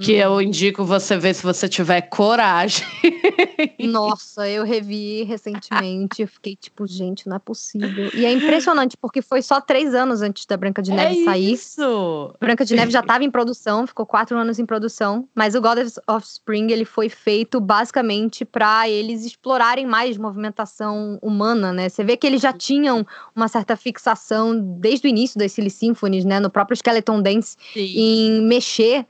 que eu uhum. indico você ver se você tiver coragem. Nossa, eu revi recentemente, fiquei tipo, gente, não é possível. E é impressionante, porque foi só três anos antes da Branca de Neve é sair. Isso! Branca de Neve já estava em produção, ficou quatro anos em produção, mas o God of Spring ele foi feito basicamente para eles explorarem mais movimentação humana, né? Você vê que eles já tinham uma certa fixação desde o início das Silly Symphonies, né? No próprio Skeleton Dance, Sim. em mexer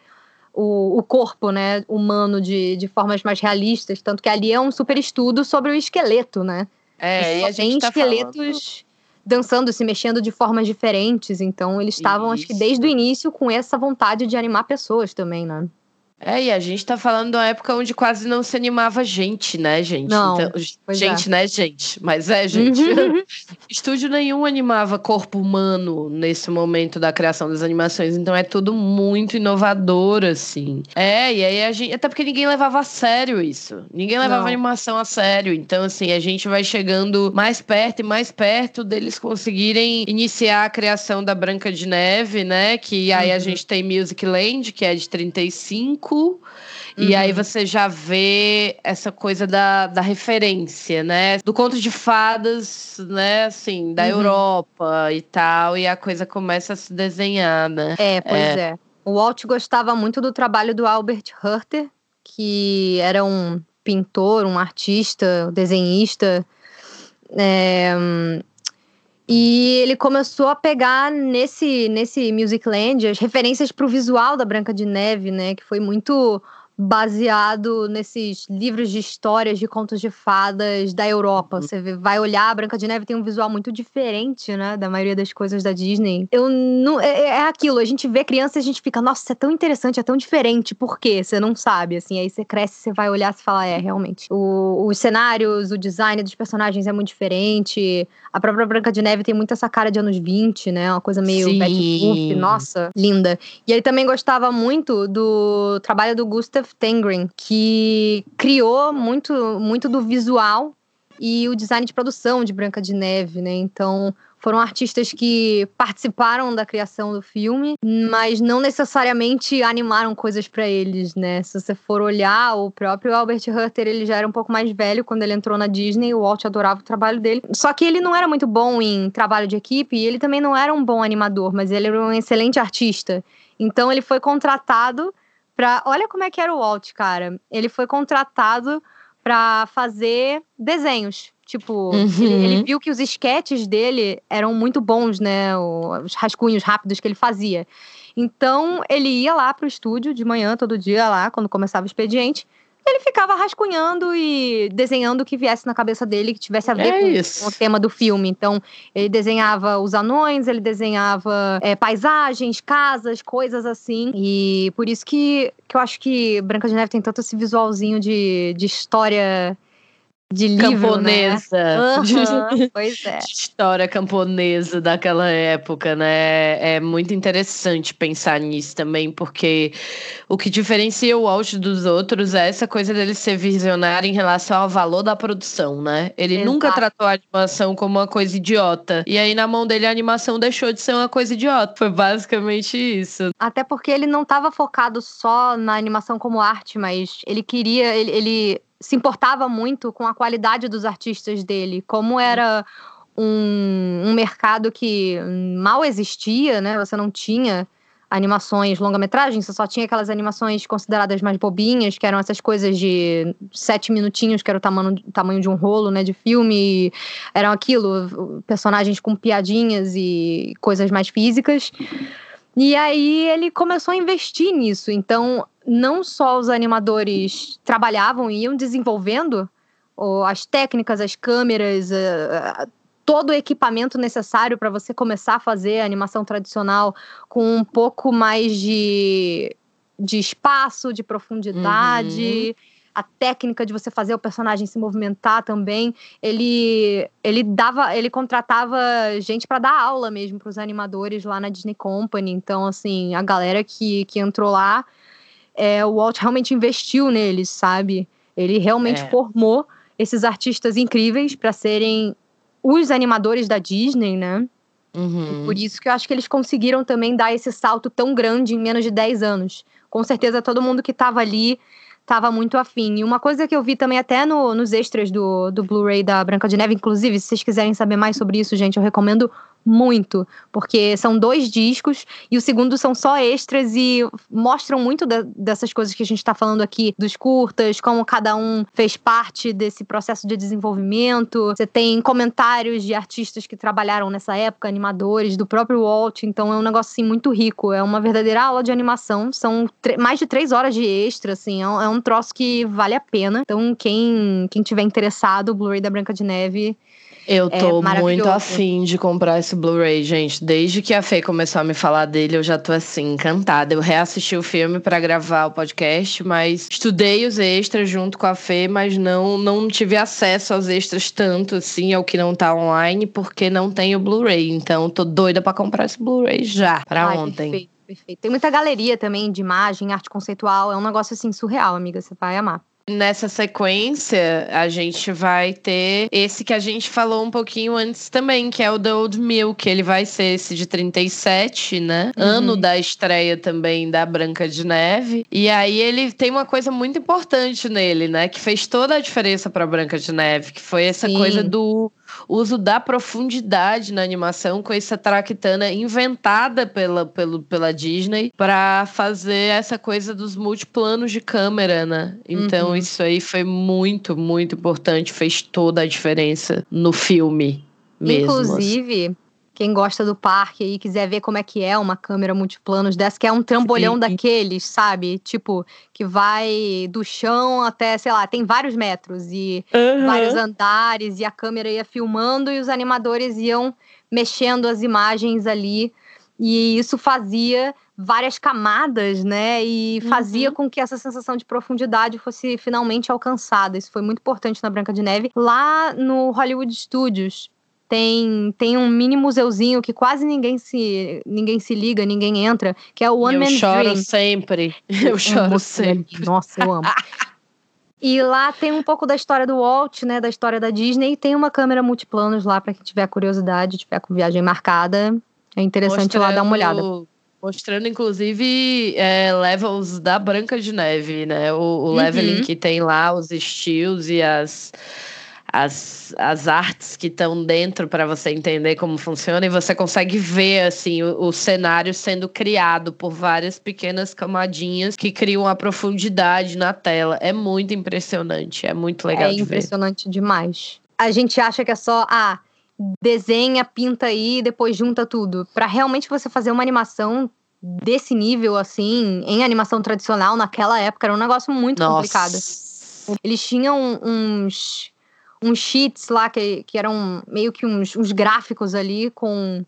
o, o corpo né, humano de, de formas mais realistas, tanto que ali é um super estudo sobre o esqueleto, né? É, e a gente tá esqueletos falando... dançando, se mexendo de formas diferentes, então eles estavam, acho que desde o início, com essa vontade de animar pessoas também, né? É, e a gente tá falando de uma época onde quase não se animava gente, né, gente? Não, então, gente, é. né, gente? Mas é, gente. Uhum. Estúdio nenhum animava corpo humano nesse momento da criação das animações, então é tudo muito inovador, assim. É, e aí a gente. Até porque ninguém levava a sério isso. Ninguém levava animação a sério. Então, assim, a gente vai chegando mais perto e mais perto deles conseguirem iniciar a criação da Branca de Neve, né? Que aí uhum. a gente tem Music Land, que é de 35. Uhum. E aí você já vê essa coisa da, da referência, né? Do conto de fadas, né? Assim, da uhum. Europa e tal. E a coisa começa a se desenhar, né? É, pois é. é. O Walt gostava muito do trabalho do Albert Herter, que era um pintor, um artista, um desenhista. É, e ele começou a pegar nesse, nesse Musicland as referências para o visual da Branca de Neve, né? Que foi muito baseado nesses livros de histórias de contos de fadas da Europa. Uhum. Você vai olhar, a Branca de Neve tem um visual muito diferente, né, da maioria das coisas da Disney. Eu não é, é, é aquilo, a gente vê criança e a gente fica, nossa, isso é tão interessante, é tão diferente. Por quê? Você não sabe, assim, aí você cresce, você vai olhar e fala, é, realmente. O, os cenários, o design dos personagens é muito diferente. A própria Branca de Neve tem muito essa cara de anos 20, né? Uma coisa meio Betty nossa, linda. E ele também gostava muito do trabalho do Gustav Tengrin, que criou muito, muito do visual e o design de produção de Branca de Neve, né? Então, foram artistas que participaram da criação do filme, mas não necessariamente animaram coisas para eles, né? Se você for olhar, o próprio Albert Hutter, ele já era um pouco mais velho quando ele entrou na Disney, o Walt adorava o trabalho dele. Só que ele não era muito bom em trabalho de equipe e ele também não era um bom animador, mas ele era um excelente artista. Então ele foi contratado olha como é que era o Walt, cara. Ele foi contratado para fazer desenhos. Tipo, uhum. ele, ele, viu que os esquetes dele eram muito bons, né? Os rascunhos rápidos que ele fazia. Então, ele ia lá pro estúdio de manhã, todo dia lá, quando começava o expediente ele ficava rascunhando e desenhando o que viesse na cabeça dele que tivesse a ver é com, com, o tema do filme. Então, ele desenhava os anões, ele desenhava é, paisagens, casas, coisas assim. E por isso que, que eu acho que Branca de Neve tem tanto esse visualzinho de, de história de livro, camponesa. Né? Uhum, pois é. De história camponesa daquela época, né? É muito interessante pensar nisso também, porque o que diferencia o Walt dos outros é essa coisa dele ser visionário em relação ao valor da produção, né? Ele Exato. nunca tratou a animação como uma coisa idiota. E aí, na mão dele, a animação deixou de ser uma coisa idiota. Foi basicamente isso. Até porque ele não estava focado só na animação como arte, mas ele queria. ele, ele se importava muito com a qualidade dos artistas dele, como era um, um mercado que mal existia, né? Você não tinha animações longa-metragem, você só tinha aquelas animações consideradas mais bobinhas, que eram essas coisas de sete minutinhos, que era o tamanho, tamanho de um rolo, né, de filme, eram aquilo, personagens com piadinhas e coisas mais físicas. E aí ele começou a investir nisso. Então, não só os animadores trabalhavam e iam desenvolvendo as técnicas, as câmeras, todo o equipamento necessário para você começar a fazer a animação tradicional com um pouco mais de, de espaço, de profundidade. Uhum. A técnica de você fazer o personagem se movimentar também, ele ele dava, ele contratava gente para dar aula mesmo para os animadores lá na Disney Company. Então, assim, a galera que, que entrou lá, é, o Walt realmente investiu neles, sabe? Ele realmente é. formou esses artistas incríveis para serem os animadores da Disney, né? Uhum. Por isso que eu acho que eles conseguiram também dar esse salto tão grande em menos de 10 anos. Com certeza todo mundo que estava ali estava muito afim. E uma coisa que eu vi também até no, nos extras do, do Blu-ray da Branca de Neve, inclusive, se vocês quiserem saber mais sobre isso, gente, eu recomendo muito, porque são dois discos e o segundo são só extras e mostram muito de, dessas coisas que a gente está falando aqui, dos curtas, como cada um fez parte desse processo de desenvolvimento. Você tem comentários de artistas que trabalharam nessa época, animadores, do próprio Walt, então é um negócio assim muito rico, é uma verdadeira aula de animação, são mais de três horas de extra, assim, é um, é um troço que vale a pena. Então, quem, quem tiver interessado, o Blu-ray da Branca de Neve eu tô é muito afim de comprar esse Blu-ray, gente. Desde que a Fê começou a me falar dele, eu já tô assim, encantada. Eu reassisti o filme para gravar o podcast, mas estudei os extras junto com a Fê, mas não, não tive acesso aos extras tanto assim, ao que não tá online, porque não tem o Blu-ray. Então, tô doida para comprar esse Blu-ray já, pra Ai, ontem. Perfeito, perfeito. Tem muita galeria também de imagem, arte conceitual. É um negócio assim surreal, amiga. Você vai amar. Nessa sequência, a gente vai ter esse que a gente falou um pouquinho antes também, que é o The Old Milk. Ele vai ser esse de 37, né? Uhum. Ano da estreia também da Branca de Neve. E aí ele tem uma coisa muito importante nele, né? Que fez toda a diferença para Branca de Neve, que foi essa Sim. coisa do uso da profundidade na animação com essa traquitana inventada pela, pelo, pela Disney para fazer essa coisa dos multiplanos de câmera, né? Então uhum. isso aí foi muito, muito importante, fez toda a diferença no filme. Mesmo. Inclusive, quem gosta do parque e quiser ver como é que é uma câmera multiplanos dessa, que é um trambolhão Sim. daqueles, sabe? Tipo, que vai do chão até, sei lá, tem vários metros e uhum. vários andares, e a câmera ia filmando e os animadores iam mexendo as imagens ali. E isso fazia várias camadas, né? E fazia uhum. com que essa sensação de profundidade fosse finalmente alcançada. Isso foi muito importante na Branca de Neve. Lá no Hollywood Studios, tem, tem um mini museuzinho que quase ninguém se, ninguém se liga, ninguém entra, que é o One eu Man Dream. Eu choro sempre. Eu choro sempre. Nossa, eu amo. E lá tem um pouco da história do Walt, né, da história da Disney, e tem uma câmera multiplanos lá para quem tiver curiosidade, tiver com viagem marcada. É interessante mostrando, lá dar uma olhada. Mostrando, inclusive, é, levels da Branca de Neve, né? O, o uhum. leveling que tem lá, os estilos e as as, as artes que estão dentro para você entender como funciona e você consegue ver assim o, o, cenário sendo criado por várias pequenas camadinhas que criam a profundidade na tela. É muito impressionante, é muito legal é de ver. É impressionante demais. A gente acha que é só ah, desenha, pinta aí e depois junta tudo. Para realmente você fazer uma animação desse nível assim, em animação tradicional naquela época era um negócio muito Nossa. complicado. Eles tinham uns uns sheets lá que, que eram meio que uns, uns gráficos ali com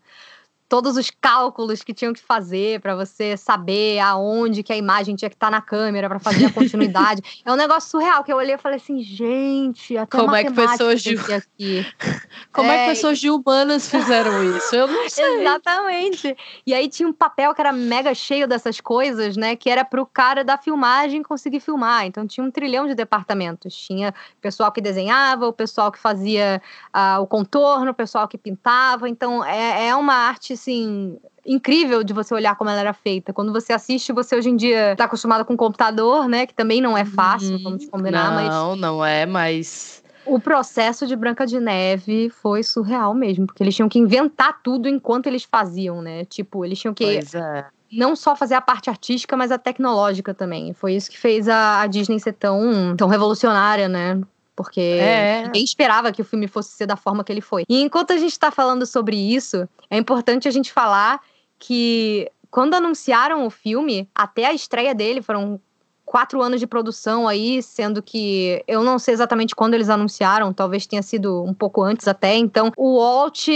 todos os cálculos que tinham que fazer para você saber aonde que a imagem tinha que estar tá na câmera para fazer a continuidade. é um negócio surreal que eu olhei e falei assim, gente, até como é que pessoas de aqui. como é... é... que pessoas de humanas fizeram isso? Eu não sei. Exatamente. E aí tinha um papel que era mega cheio dessas coisas, né, que era para o cara da filmagem conseguir filmar. Então tinha um trilhão de departamentos. Tinha o pessoal que desenhava, o pessoal que fazia uh, o contorno, o pessoal que pintava. Então é, é uma arte assim, incrível de você olhar como ela era feita. Quando você assiste, você hoje em dia está acostumado com computador, né? Que também não é fácil, vamos combinar, não, mas. Não, não é, mas. O processo de Branca de Neve foi surreal mesmo, porque eles tinham que inventar tudo enquanto eles faziam, né? Tipo, eles tinham que é. não só fazer a parte artística, mas a tecnológica também. Foi isso que fez a, a Disney ser tão, tão revolucionária, né? Porque é. ninguém esperava que o filme fosse ser da forma que ele foi. E enquanto a gente está falando sobre isso, é importante a gente falar que quando anunciaram o filme, até a estreia dele foram quatro anos de produção aí, sendo que eu não sei exatamente quando eles anunciaram, talvez tenha sido um pouco antes até. Então, o Walt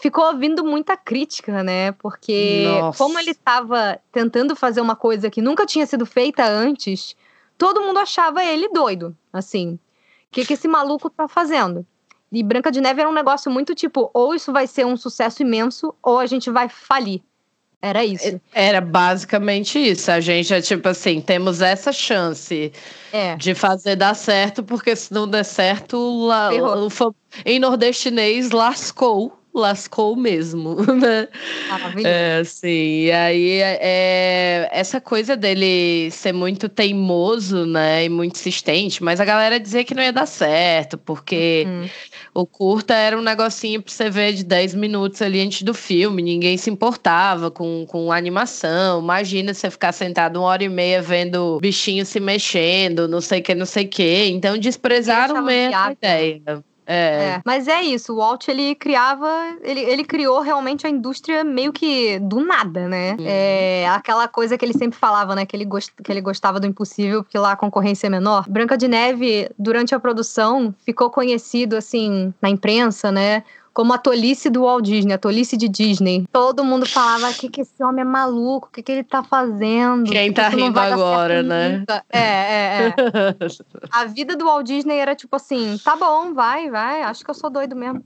ficou ouvindo muita crítica, né? Porque Nossa. como ele estava tentando fazer uma coisa que nunca tinha sido feita antes, todo mundo achava ele doido, assim. O que, que esse maluco tá fazendo? E Branca de Neve era um negócio muito tipo, ou isso vai ser um sucesso imenso, ou a gente vai falir. Era isso. Era basicamente isso. A gente é tipo assim, temos essa chance É. de fazer dar certo, porque se não der certo, Ferrou. o em nordestinês lascou, lascou mesmo, né? Maravilhoso. É, sim. E aí, é, essa coisa dele ser muito teimoso, né? E muito insistente, mas a galera dizia que não ia dar certo, porque Hum. o curta era um negocinho pra você ver de 10 minutos ali antes do filme, ninguém se importava com, com a animação. Imagina você ficar sentado uma hora e meia vendo bichinho se mexendo, não sei o que, não sei o que. Então desprezaram mesmo a viável. ideia. É. É, mas é isso, o Walt ele criava, ele, ele criou realmente a indústria meio que do nada, né? Uhum. É aquela coisa que ele sempre falava, né? Que ele, gost, que ele gostava do impossível, porque lá a concorrência é menor. Branca de Neve, durante a produção, ficou conhecido, assim, na imprensa, né? Como a tolice do Walt Disney, a tolice de Disney. Todo mundo falava que, que esse homem é maluco, o que, que ele tá fazendo? Quem tá rindo agora, né? nunca. É, é, é. A vida do Walt Disney era tipo assim, tá bom, vai, vai, acho que eu sou doido mesmo.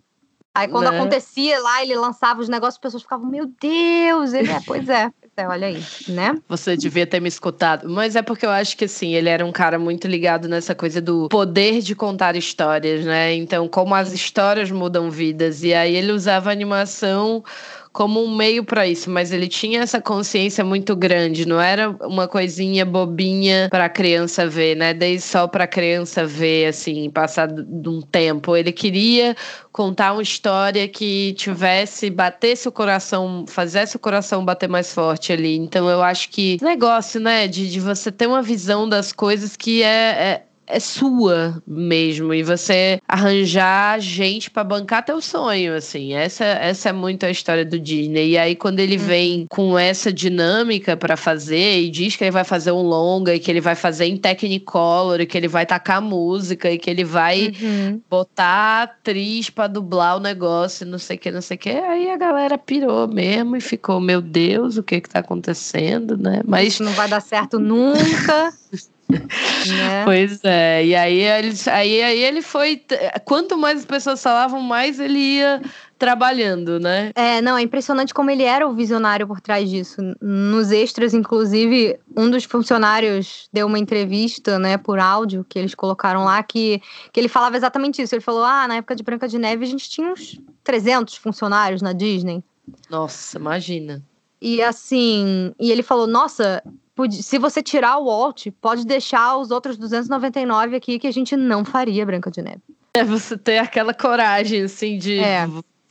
Aí quando Né? acontecia lá, ele lançava os negócios, as pessoas ficavam, meu Deus, ele é, pois é, olha aí, né? Você devia ter me escutado. Mas é porque eu acho que, assim, ele era um cara muito ligado nessa coisa do poder de contar histórias, né? Então, como as histórias mudam vidas. E aí ele usava animação como um meio para isso, mas ele tinha essa consciência muito grande, não era uma coisinha bobinha para criança ver, né? Desde só para criança ver assim, passar de um tempo. Ele queria contar uma história que tivesse, batesse o coração, fizesse o coração bater mais forte ali. Então eu acho que negócio, né, de, de você ter uma visão das coisas que é, é é sua mesmo e você arranjar gente pra bancar teu sonho, assim. Essa, essa é muito a história do Disney. E aí quando ele vem com essa dinâmica pra fazer e diz que ele vai fazer um longa e que ele vai fazer em Technicolor e que ele vai tacar música e que ele vai Uhum. botar atriz pra dublar o negócio, não sei o que, não sei o que. Aí a galera pirou mesmo e ficou, meu Deus, o que que tá acontecendo, né? Mas Isso não vai dar certo nunca, né? Pois é, e aí ele, aí, aí ele foi. Quanto mais as pessoas falavam, mais ele ia trabalhando, né? É, não, é impressionante como ele era o visionário por trás disso. Nos extras, inclusive, um dos funcionários deu uma entrevista, né, por áudio, que eles colocaram lá, que, que ele falava exatamente isso. Ele falou, ah, na época de Branca de Neve a gente tinha uns 300 funcionários na Disney. Nossa, imagina. E assim, e ele falou, nossa, se você tirar o Walt, pode deixar os outros 299 aqui que a gente não faria Branca de Neve. É você ter aquela coragem, assim, de. É.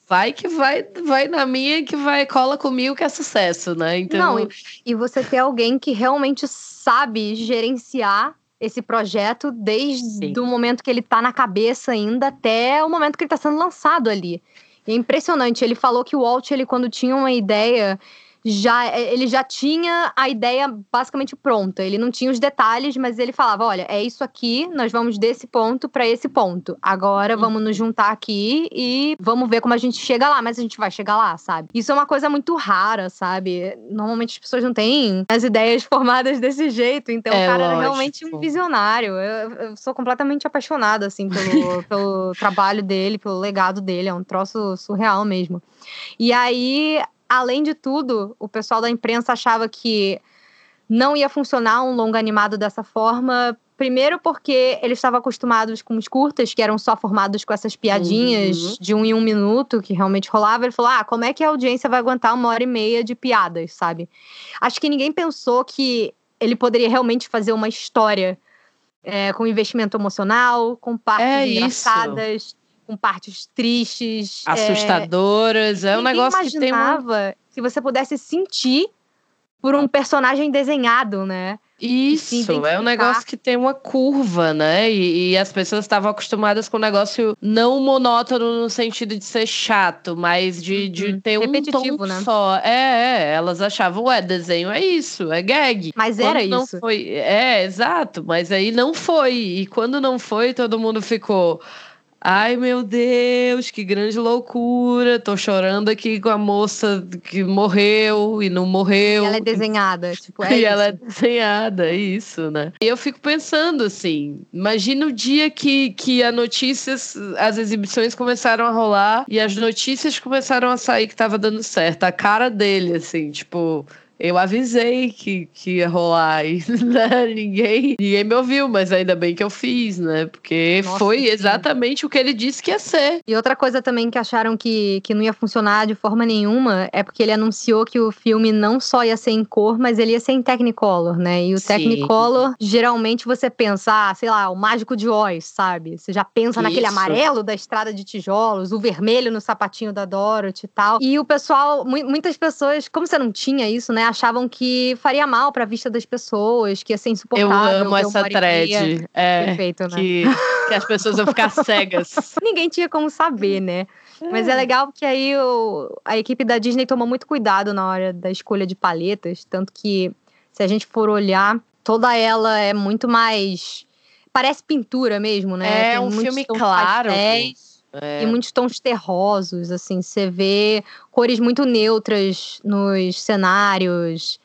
Vai que vai, vai na minha que vai, cola comigo que é sucesso, né? Então, Não, e, e você ter alguém que realmente sabe gerenciar esse projeto desde o momento que ele tá na cabeça ainda até o momento que ele tá sendo lançado ali. E é impressionante, ele falou que o Walt, ele quando tinha uma ideia, já ele já tinha a ideia basicamente pronta. Ele não tinha os detalhes, mas ele falava, olha, é isso aqui, nós vamos desse ponto para esse ponto. Agora vamos nos juntar aqui e vamos ver como a gente chega lá, mas a gente vai chegar lá, sabe? Isso é uma coisa muito rara, sabe? Normalmente as pessoas não têm as ideias formadas desse jeito, então É, o cara era lógico. realmente um visionário. Eu, eu sou completamente apaixonada assim pelo, pelo trabalho dele, pelo legado dele, é um troço surreal mesmo. E aí, além de tudo, o pessoal da imprensa achava que não ia funcionar um longa animado dessa forma. Primeiro porque eles estavam acostumados com os curtas, que eram só formados com essas piadinhas Uhum. de um em um minuto, que realmente rolava. Ele falou, ah, como é que a audiência vai aguentar uma hora e meia de piadas, sabe? Acho que ninguém pensou que ele poderia realmente fazer uma história é, com investimento emocional, com partes É isso. Com partes tristes. é, assustadoras. É, um Ninguém negócio que tem um. imaginava que você pudesse sentir por um personagem desenhado, né? Isso, é um negócio que tem uma curva, né? E, e as pessoas estavam acostumadas com um negócio não monótono no sentido de ser chato, mas de, de uhum. ter um tom né? só. É, é, elas achavam, ué, desenho é isso, é gag. Mas quando era não isso. Foi, é, exato, mas aí não foi. E quando não foi, todo mundo ficou. Ai, meu Deus, que grande loucura. Tô chorando aqui com a moça que morreu e não morreu. E ela é desenhada, tipo, é E isso. ela é desenhada, é isso, né? E eu fico pensando assim, imagina o dia que, que a notícias, as exibições começaram a rolar e as notícias começaram a sair que tava dando certo. A cara dele, assim, tipo eu avisei que, que ia rolar e né? ninguém, ninguém me ouviu, mas ainda bem que eu fiz, né? Porque Nossa, foi sim. exatamente o que ele disse que ia ser. E outra coisa também que acharam que, que não ia funcionar de forma nenhuma é porque ele anunciou que o filme não só ia ser em cor, mas ele ia ser em Technicolor, né? E o sim. Technicolor, geralmente você pensa, ah, sei lá, o Mágico de Oz, sabe? Você já pensa Isso. naquele amarelo da estrada de tijolos, o vermelho no sapatinho da Dorothy e tal. E o pessoal, muitas pessoas, como você não tinha isso, né? Achavam que faria mal pra vista das pessoas, que ia ser insuportável. Eu amo essa thread. É, Perfeito, né? Que, que as pessoas vão ficar cegas. Ninguém tinha como saber, né? Mas é, é legal porque aí o, a equipe da Disney tomou muito cuidado na hora da escolha de paletas, tanto que se a gente for olhar, toda ela é muito mais parece pintura mesmo, né? É Tem um filme claro. Pastéis, é. E muitos tons terrosos, assim, você vê cores muito neutras nos cenários.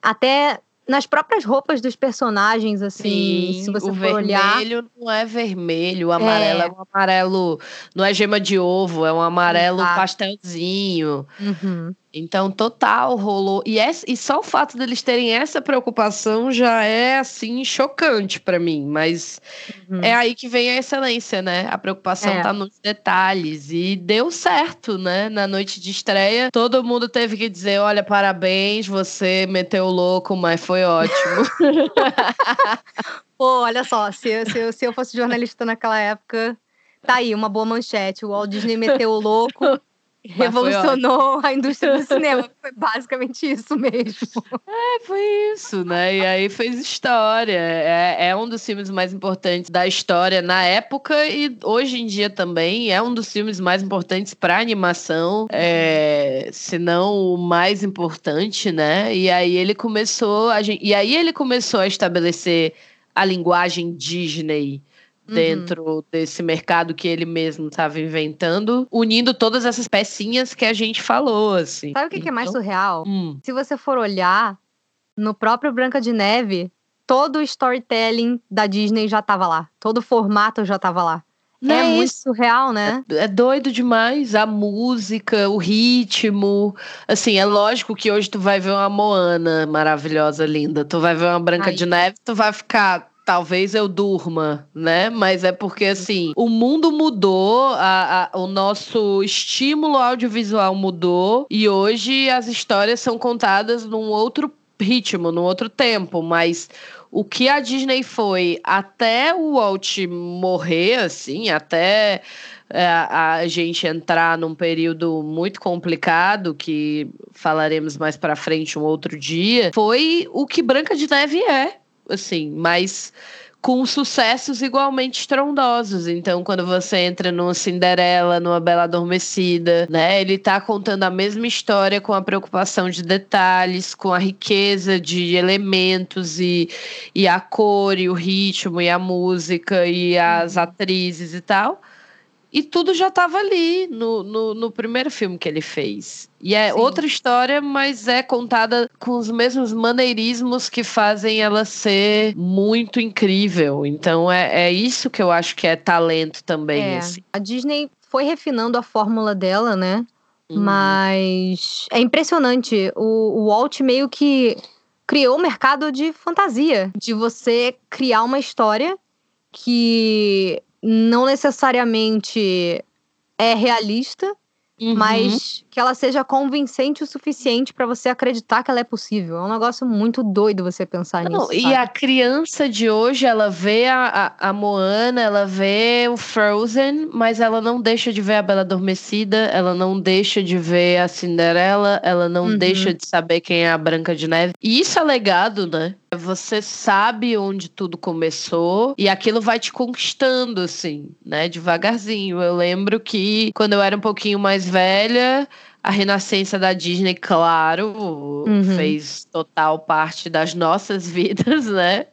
Até nas próprias roupas dos personagens, assim, Sim, se você o for olhar. Vermelho não é vermelho, o amarelo é. é. um amarelo, não é gema de ovo, é um amarelo Exato. pastelzinho. Uhum. Então, total, rolou. E, é, e só o fato deles terem essa preocupação já é, assim, chocante para mim. Mas uhum. é aí que vem a excelência, né? A preocupação é. tá nos detalhes. E deu certo, né? Na noite de estreia, todo mundo teve que dizer: olha, parabéns, você meteu o louco, mas foi ótimo. Pô, olha só, se, se, se eu fosse jornalista naquela época, tá aí, uma boa manchete. O Walt Disney meteu o louco. revolucionou a indústria do cinema. Foi basicamente isso mesmo. É, foi isso, né? E aí fez história. É, é um dos filmes mais importantes da história na época e hoje em dia também é um dos filmes mais importantes para animação, é, se não o mais importante, né? E aí ele começou a gente, e aí ele começou a estabelecer a linguagem Disney. Dentro uhum. desse mercado que ele mesmo estava inventando, unindo todas essas pecinhas que a gente falou, assim. Sabe o que, então, que é mais então, surreal? Hum. Se você for olhar no próprio Branca de Neve, todo o storytelling da Disney já estava lá, todo o formato já estava lá. Não é, é muito surreal, né? É, é, doido demais. A música, o ritmo. Assim, é lógico que hoje tu vai ver uma Moana maravilhosa, linda. Tu vai ver uma Branca Ai. de Neve, tu vai ficar talvez eu durma, né? Mas é porque assim, o mundo mudou, a, a, o nosso estímulo audiovisual mudou e hoje as histórias são contadas num outro ritmo, num outro tempo, mas o que a Disney foi até o Walt morrer, assim, até é, a gente entrar num período muito complicado, que falaremos mais para frente um outro dia, foi o que Branca de Neve é assim, mas com sucessos igualmente estrondosos. Então, quando você entra numa Cinderela, numa Bela Adormecida, né, ele tá contando a mesma história com a preocupação de detalhes, com a riqueza de elementos e, e a cor e o ritmo e a música e as uhum. atrizes e tal. E tudo já estava ali no, no, no, primeiro filme que ele fez. E é Sim. outra história, mas é contada com os mesmos maneirismos que fazem ela ser muito incrível. Então é, é isso que eu acho que é talento também. É. Assim. A Disney foi refinando a fórmula dela, né? Uhum. Mas é impressionante. O, o Walt meio que criou um mercado de fantasia, de você criar uma história que não necessariamente é realista, uhum. mas que ela seja convincente o suficiente para você acreditar que ela é possível. É um negócio muito doido você pensar Não, nisso. e sabe? a criança de hoje, ela vê a, a, a Moana, ela vê o Frozen, mas ela não deixa de ver a Bela Adormecida, ela não deixa de ver a Cinderela, ela não Uhum. deixa de saber quem é a Branca de Neve. E isso é legado, né? Você sabe onde tudo começou e aquilo vai te conquistando, assim, né? Devagarzinho. Eu lembro que quando eu era um pouquinho mais velha, a renascença da Disney, claro, Uhum. fez total parte das nossas vidas, né?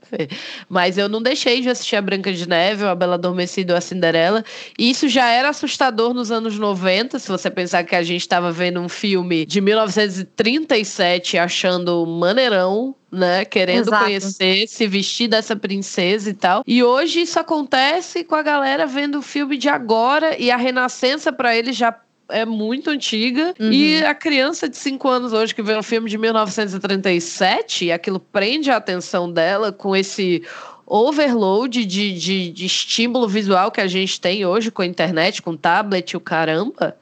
Mas eu não deixei de assistir a Branca de Neve, a Bela Adormecida ou a Cinderela. E isso já era assustador nos anos 90, se você pensar que a gente estava vendo um filme de 1937 achando maneirão, né? Querendo Exato. conhecer, se vestir dessa princesa e tal. E hoje isso acontece com a galera vendo o filme de agora e a renascença para eles já é muito antiga. Uhum. E a criança de 5 anos hoje que vê um filme de 1937, e aquilo prende a atenção dela com esse overload de, de, de estímulo visual que a gente tem hoje com a internet, com tablet, o caramba.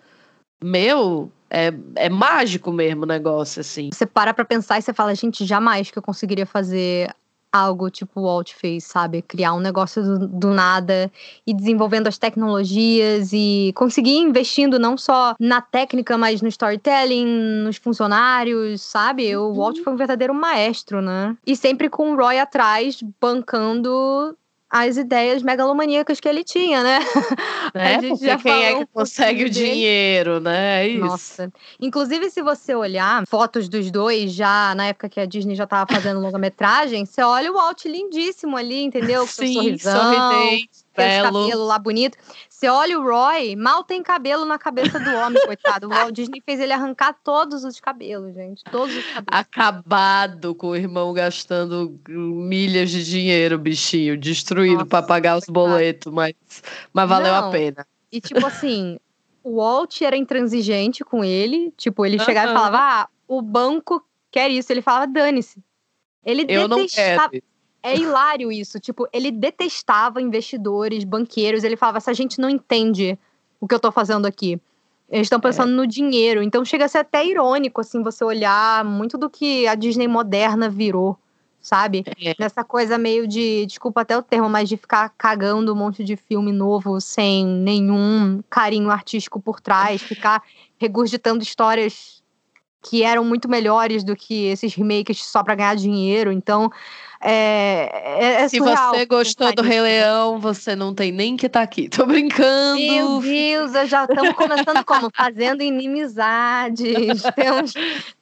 Meu, é, é mágico mesmo o negócio, assim. Você para pra pensar e você fala, gente, jamais que eu conseguiria fazer algo tipo o Walt fez, sabe? Criar um negócio do, do nada e desenvolvendo as tecnologias e conseguir investindo não só na técnica, mas no storytelling, nos funcionários, sabe? O Walt foi um verdadeiro maestro, né? E sempre com o Roy atrás, bancando as ideias megalomaníacas que ele tinha, né? Né? A gente Porque já quem é que um consegue o dinheiro, né? É isso. Nossa. Inclusive, se você olhar fotos dos dois, já na época que a Disney já tava fazendo longa-metragem, você olha o Walt lindíssimo ali, entendeu? Com Sim, sorrisão, sorridente, belo. cabelo lá bonito. Você olha o Roy, mal tem cabelo na cabeça do homem, coitado. O Walt Disney fez ele arrancar todos os cabelos, gente. Todos os cabelos. Acabado com o irmão gastando milhas de dinheiro, bichinho, destruído pra pagar os boletos, mas, mas valeu Não. a pena. E tipo assim, o Walt era intransigente com ele. Tipo, ele chegava e falava: Ah, o banco quer isso. Ele falava, dane-se. Ele Eu não detestava. quero. É hilário isso. Tipo, ele detestava investidores, banqueiros. Ele falava: essa gente não entende o que eu tô fazendo aqui. Eles estão pensando no dinheiro. Então chega a ser até irônico, assim, você olhar muito do que a Disney moderna virou, sabe? É. Nessa coisa meio de, desculpa até o termo, mas de ficar cagando um monte de filme novo sem nenhum carinho artístico por trás, ficar regurgitando histórias que eram muito melhores do que esses remakes só pra ganhar dinheiro. Então, é, é, é Se você gostou do Rei nisso. Leão, você não tem nem que estar aqui. Tô brincando. Meu Deus, eu já estamos começando como? Fazendo inimizades. Temos,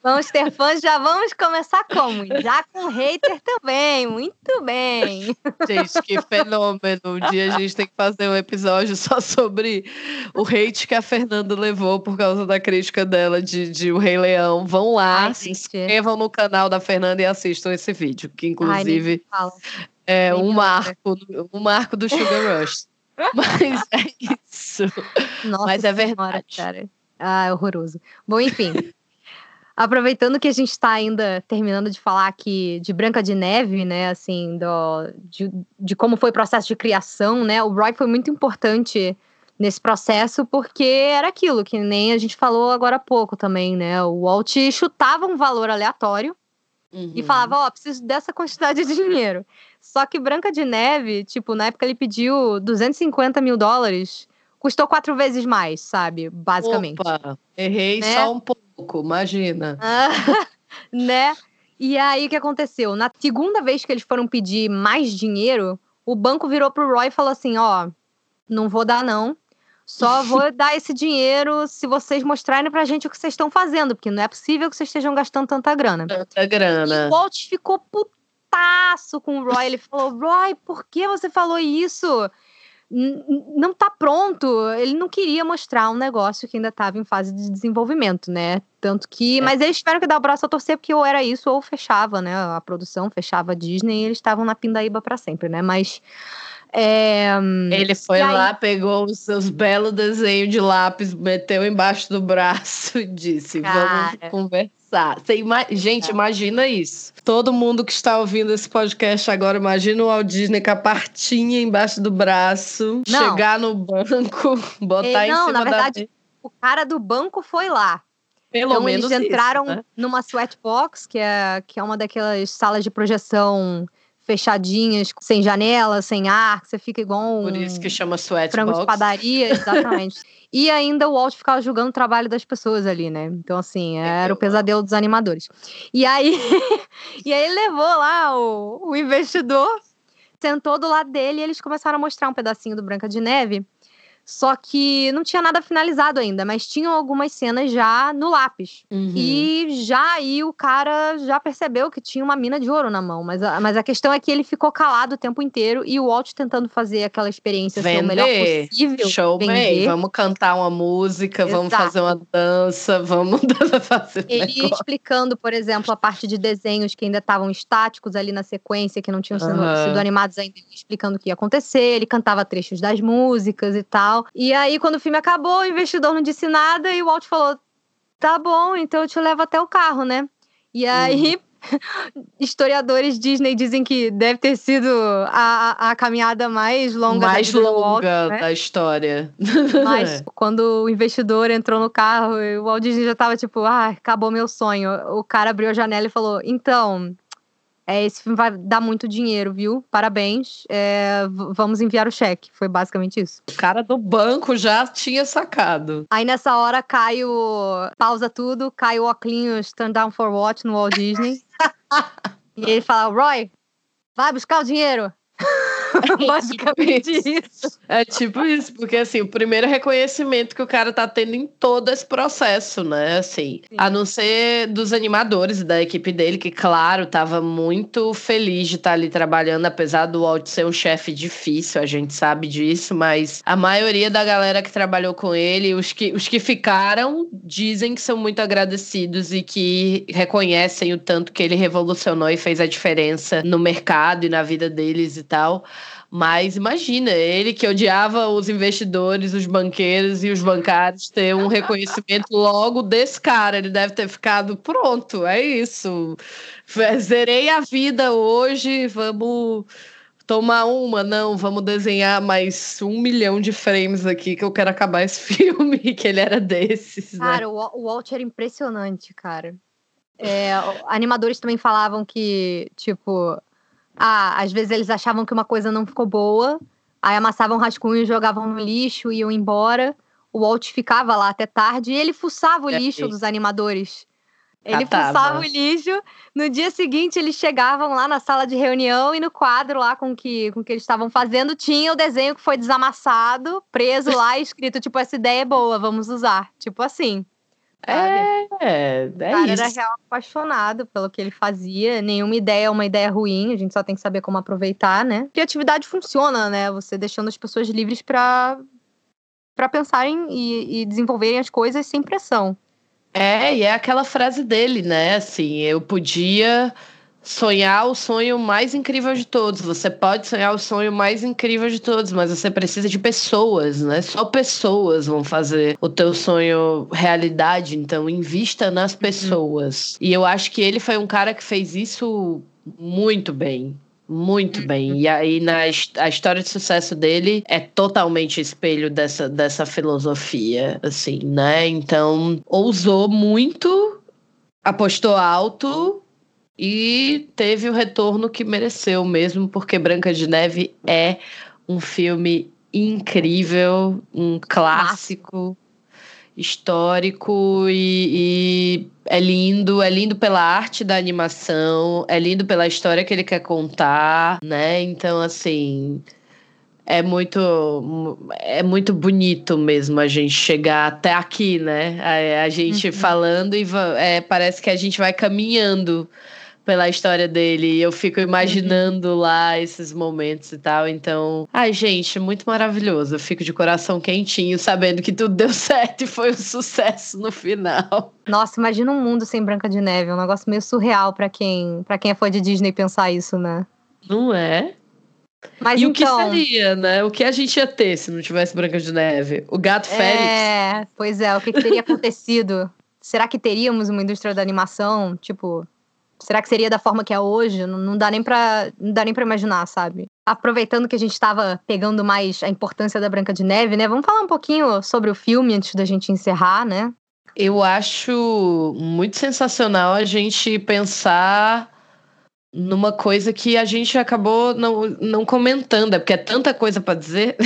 vamos ter fãs, já vamos começar como? Já com hater também. Muito bem. Gente, que fenômeno. Um dia a gente tem que fazer um episódio só sobre o hate que a Fernanda levou por causa da crítica dela de, de O Rei Leão. Vão lá, Ai, se inscrevam no canal da Fernanda e assistam esse vídeo, que Ai, nem inclusive é um me marco, um marco do Sugar Rush. Mas é isso. Nossa Mas é Senhora, verdade. cara. Ah, é horroroso. Bom, enfim. Aproveitando que a gente está ainda terminando de falar aqui de Branca de Neve, né, assim, do, de, de como foi o processo de criação, né, o Roy foi muito importante nesse processo porque era aquilo que nem a gente falou agora há pouco também, né, o Walt chutava um valor aleatório e Uhum. falava, ó, preciso dessa quantidade de dinheiro. Só que Branca de Neve, tipo, na época ele pediu 250 mil dólares, custou quatro vezes mais, sabe? Basicamente. Opa, errei Né? só um pouco, imagina. Né? E aí o que aconteceu? Na segunda vez que eles foram pedir mais dinheiro, o banco virou pro Roy e falou assim: ó, não vou dar, não. Só vou dar esse dinheiro se vocês mostrarem pra gente o que vocês estão fazendo, porque não é possível que vocês estejam gastando tanta grana. Tanta E grana. o Walt ficou putaço com o Roy. Ele falou: Roy, por que você falou isso? Não tá pronto. Ele não queria mostrar um negócio que ainda estava em fase de desenvolvimento, né? Tanto que. É. Mas eles tiveram que dar o braço a torcer, porque ou era isso ou fechava, né? A produção fechava a Disney e eles estavam na pindaíba para sempre, né? Mas. É, Ele foi aí- lá, pegou os seus belos desenhos de lápis, meteu embaixo do braço e disse: Cara. Vamos conversar. Ima- Gente, imagina isso. Todo mundo que está ouvindo esse podcast agora, imagina o Walt Disney com a partinha embaixo do braço, Não. chegar no banco, botar Eh, em não, cima na da verdade, mesa. o cara do banco foi lá. Pelo então menos eles entraram isso, né? numa sweatbox, que é, que é uma daquelas salas de projeção fechadinhas, sem janela, sem ar, que você fica igual um Por isso que chama frango de sweatbox. padaria, exatamente. e ainda o Walt ficava julgando o trabalho das pessoas ali, né? Então, assim, era o pesadelo dos animadores. E aí, e aí ele levou lá o, o investidor, sentou do lado dele e eles começaram a mostrar um pedacinho do Branca de Neve. Só que não tinha nada finalizado ainda, mas tinham algumas cenas já no lápis. Uhum. E já aí o cara já percebeu que tinha uma mina de ouro na mão. Mas a, mas a questão é que ele ficou calado o tempo inteiro e o Walt tentando fazer aquela experiência ser o melhor possível. Showman, vender. vamos cantar uma música, vamos Exato. fazer uma dança, vamos fazer Ele ia negócio. explicando, por exemplo, a parte de desenhos que ainda estavam estáticos ali na sequência, que não tinham sido, sido animados ainda, explicando o que ia acontecer, ele cantava trechos das músicas e tal. E aí, quando o filme acabou, o investidor não disse nada e o Walt falou: tá bom, então eu te levo até o carro, né? E aí. Historiadores Disney dizem que deve ter sido a, a, caminhada mais longa mais da longa né? da história. Mas quando o investidor entrou no carro, o Walt Disney já tava tipo, ah, acabou meu sonho. O cara abriu a janela e falou: então, é, esse filme vai dar muito dinheiro, viu? Parabéns. é, vamos enviar o cheque. Foi basicamente isso. o cara do banco já tinha sacado. Aí nessa hora cai o. pausa tudo, cai o óculos Stand Down for What no Walt Disney. e ele fala: Roy, vai buscar o dinheiro. basicamente isso. É tipo isso, porque assim, o primeiro reconhecimento que o cara tá tendo em todo esse processo, né? Assim, Sim. a não ser dos animadores da equipe dele, que, claro, tava muito feliz de estar ali trabalhando, apesar do Walt ser um chefe difícil, a gente sabe disso, mas a maioria da galera que trabalhou com ele, os que, os que ficaram, dizem que são muito agradecidos e que reconhecem o tanto que ele revolucionou e fez a diferença no mercado e na vida deles e tal. Mas imagina, ele que odiava os investidores, os banqueiros e os bancários ter um reconhecimento logo desse cara. Ele deve ter ficado pronto, é isso. Zerei a vida hoje, vamos tomar uma, não, vamos desenhar mais um milhão de frames aqui que eu quero acabar esse filme, que ele era desses, né? Cara, o Wa- o Walt era impressionante, cara. É, animadores também falavam que, tipo, ah, às vezes eles achavam que uma coisa não ficou boa, aí amassavam rascunho, jogavam no lixo, iam embora. O Walt ficava lá até tarde e ele fuçava o É, lixo e- dos animadores. Ele Catava. fuçava o lixo. No dia seguinte, eles chegavam lá na sala de reunião e no quadro lá com que, com que eles estavam fazendo tinha o desenho que foi desamassado, preso lá, escrito, tipo, essa ideia é boa, vamos usar. Tipo assim. É, é, O cara era isso. real apaixonado pelo que ele fazia. Nenhuma ideia é uma ideia ruim, a gente só tem que saber como aproveitar, né? Criatividade funciona, né? Você deixando as pessoas livres para para pensarem e, e desenvolverem as coisas sem pressão. É, e é aquela frase dele, né? Assim, eu podia sonhar o sonho mais incrível de todos. Você pode sonhar o sonho mais incrível de todos, mas você precisa de pessoas, né? Só pessoas vão fazer o teu sonho realidade. Então, invista nas pessoas. E eu acho que ele foi um cara que fez isso muito bem. Muito bem. E aí, na, a história de sucesso dele é totalmente espelho dessa, dessa filosofia, assim, né? Então, ousou muito, apostou alto e teve o retorno que mereceu mesmo, porque Branca de Neve é um filme incrível, um clássico histórico e, e é lindo, é lindo pela arte da animação, é lindo pela história que ele quer contar, né? Então, assim, é muito é muito bonito mesmo a gente chegar até aqui, né? A, a gente Uhum. falando e é, parece que a gente vai caminhando pela história dele. E eu fico imaginando lá esses momentos e tal. Então, ai, gente, muito maravilhoso. Eu fico de coração quentinho, sabendo que tudo deu certo e foi um sucesso no final. Nossa, imagina um mundo sem Branca de Neve, é um negócio meio surreal pra quem, para quem é fã de Disney pensar isso, né? Não é? Mas e então, o que seria, né? O que a gente ia ter se não tivesse Branca de Neve? O gato Félix? É, pois é, o que, que teria acontecido? Será que teríamos uma indústria da animação, tipo, será que seria da forma que é hoje? Não, não dá nem pra, não dá nem para imaginar, sabe? Aproveitando que a gente estava pegando mais a importância da Branca de Neve, né? Vamos falar um pouquinho sobre o filme antes da gente encerrar, né? Eu acho muito sensacional a gente pensar numa coisa que a gente acabou não, não comentando, é porque é tanta coisa para dizer.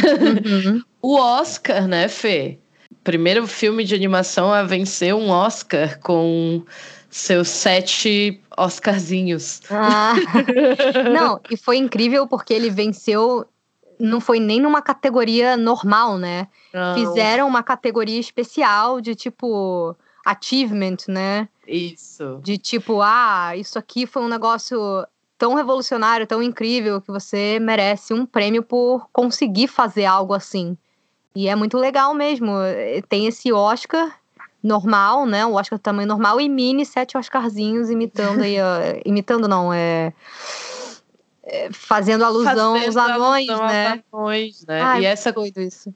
Uhum. o Oscar, né, Fê? Primeiro filme de animação a vencer um Oscar com seus sete Oscarzinhos. Ah. não, e foi incrível porque ele venceu. Não foi nem numa categoria normal, né? Não. Fizeram uma categoria especial de tipo achievement, né? Isso. De tipo, ah, isso aqui foi um negócio tão revolucionário, tão incrível, que você merece um prêmio por conseguir fazer algo assim. E é muito legal mesmo. Tem esse Oscar normal, né? O Oscar tamanho normal e mini sete Oscarzinhos imitando aí, imitando não, é, é fazendo alusão fazendo aos anões, alusão né? Anões, né? Ai, e essa doido isso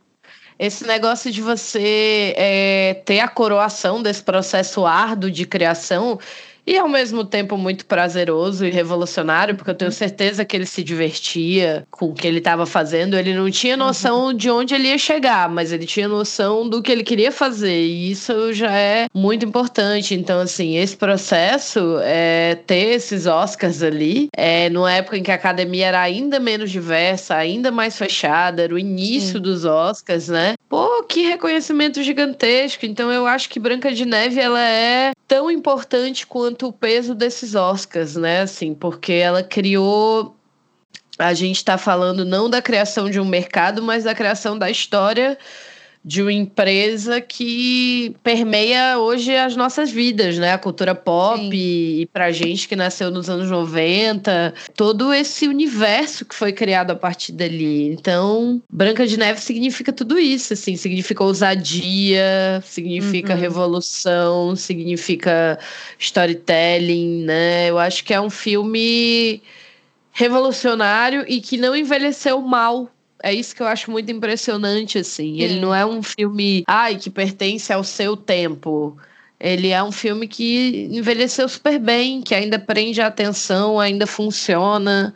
esse negócio de você é, ter a coroação desse processo árduo de criação e ao mesmo tempo muito prazeroso e revolucionário, porque eu tenho certeza que ele se divertia com o que ele estava fazendo. Ele não tinha noção uhum. de onde ele ia chegar, mas ele tinha noção do que ele queria fazer, e isso já é muito importante. Então, assim, esse processo, é, ter esses Oscars ali, é, numa época em que a academia era ainda menos diversa, ainda mais fechada, era o início Sim. dos Oscars, né? Pô, que reconhecimento gigantesco. Então, eu acho que Branca de Neve, ela é tão importante quanto o peso desses Oscars, né? Assim, porque ela criou. A gente está falando não da criação de um mercado, mas da criação da história de uma empresa que permeia hoje as nossas vidas, né? A cultura pop Sim. e pra gente que nasceu nos anos 90, todo esse universo que foi criado a partir dali. Então, Branca de Neve significa tudo isso, assim, significa ousadia, significa uhum. revolução, significa storytelling, né? Eu acho que é um filme revolucionário e que não envelheceu mal é isso que eu acho muito impressionante, assim. Ele não é um filme, ai, que pertence ao seu tempo. Ele é um filme que envelheceu super bem, que ainda prende a atenção, ainda funciona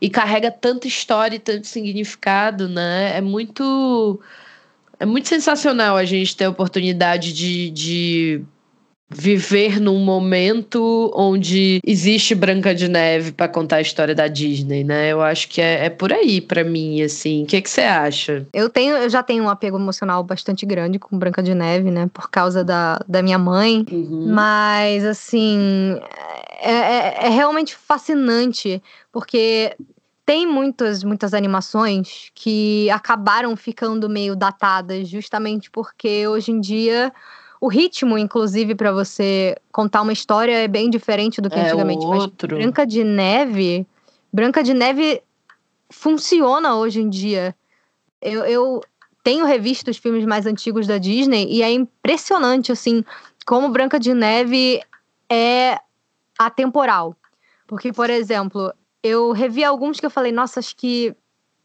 e carrega tanta história e tanto significado, né? É muito é muito sensacional a gente ter a oportunidade de, de viver num momento onde existe Branca de Neve para contar a história da Disney, né? Eu acho que é, é por aí para mim, assim. O que que você acha? Eu tenho, eu já tenho um apego emocional bastante grande com Branca de Neve, né? Por causa da, da minha mãe. Uhum. Mas, assim, é, é, é realmente fascinante, porque tem muitas, muitas animações que acabaram ficando meio datadas, justamente porque hoje em dia o ritmo, inclusive, para você contar uma história é bem diferente do que é antigamente. Outro. Mas Branca de Neve. Branca de Neve funciona hoje em dia. Eu, eu tenho revisto os filmes mais antigos da Disney e é impressionante, assim, como Branca de Neve é atemporal. Porque, por exemplo, eu revi alguns que eu falei, nossa, acho que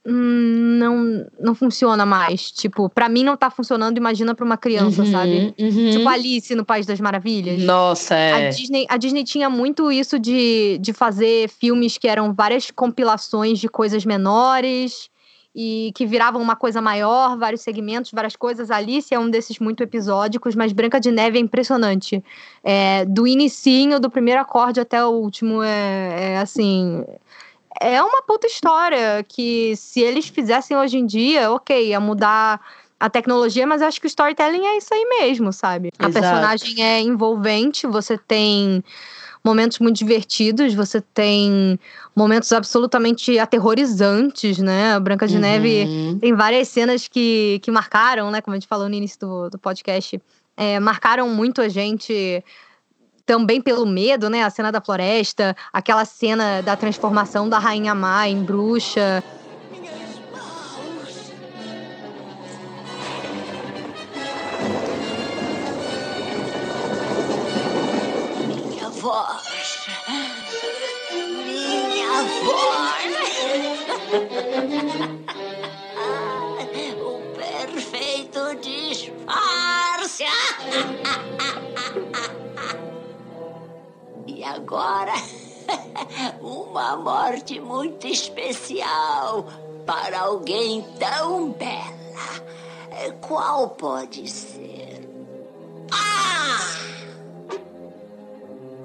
não, não funciona mais. Tipo, para mim não tá funcionando, imagina pra uma criança, uhum, sabe? Uhum. Tipo Alice no País das Maravilhas. Nossa, é. A Disney, a Disney tinha muito isso de, de fazer filmes que eram várias compilações de coisas menores e que viravam uma coisa maior, vários segmentos, várias coisas. Alice é um desses muito episódicos, mas Branca de Neve é impressionante. É, do inicinho, do primeiro acorde até o último, é, é assim é uma puta história que se eles fizessem hoje em dia, ok, ia mudar a tecnologia, mas acho que o storytelling é isso aí mesmo, sabe? Exato. A personagem é envolvente, você tem momentos muito divertidos, você tem momentos absolutamente aterrorizantes, né? A Branca de uhum. Neve tem várias cenas que, que marcaram, né? Como a gente falou no início do, do podcast, é, marcaram muito a gente também pelo medo, né? A cena da floresta, aquela cena da transformação da Rainha Má em bruxa. Minha voz. Minha voz. o perfeito disfarce. E agora, uma morte muito especial para alguém tão bela. Qual pode ser? Ah!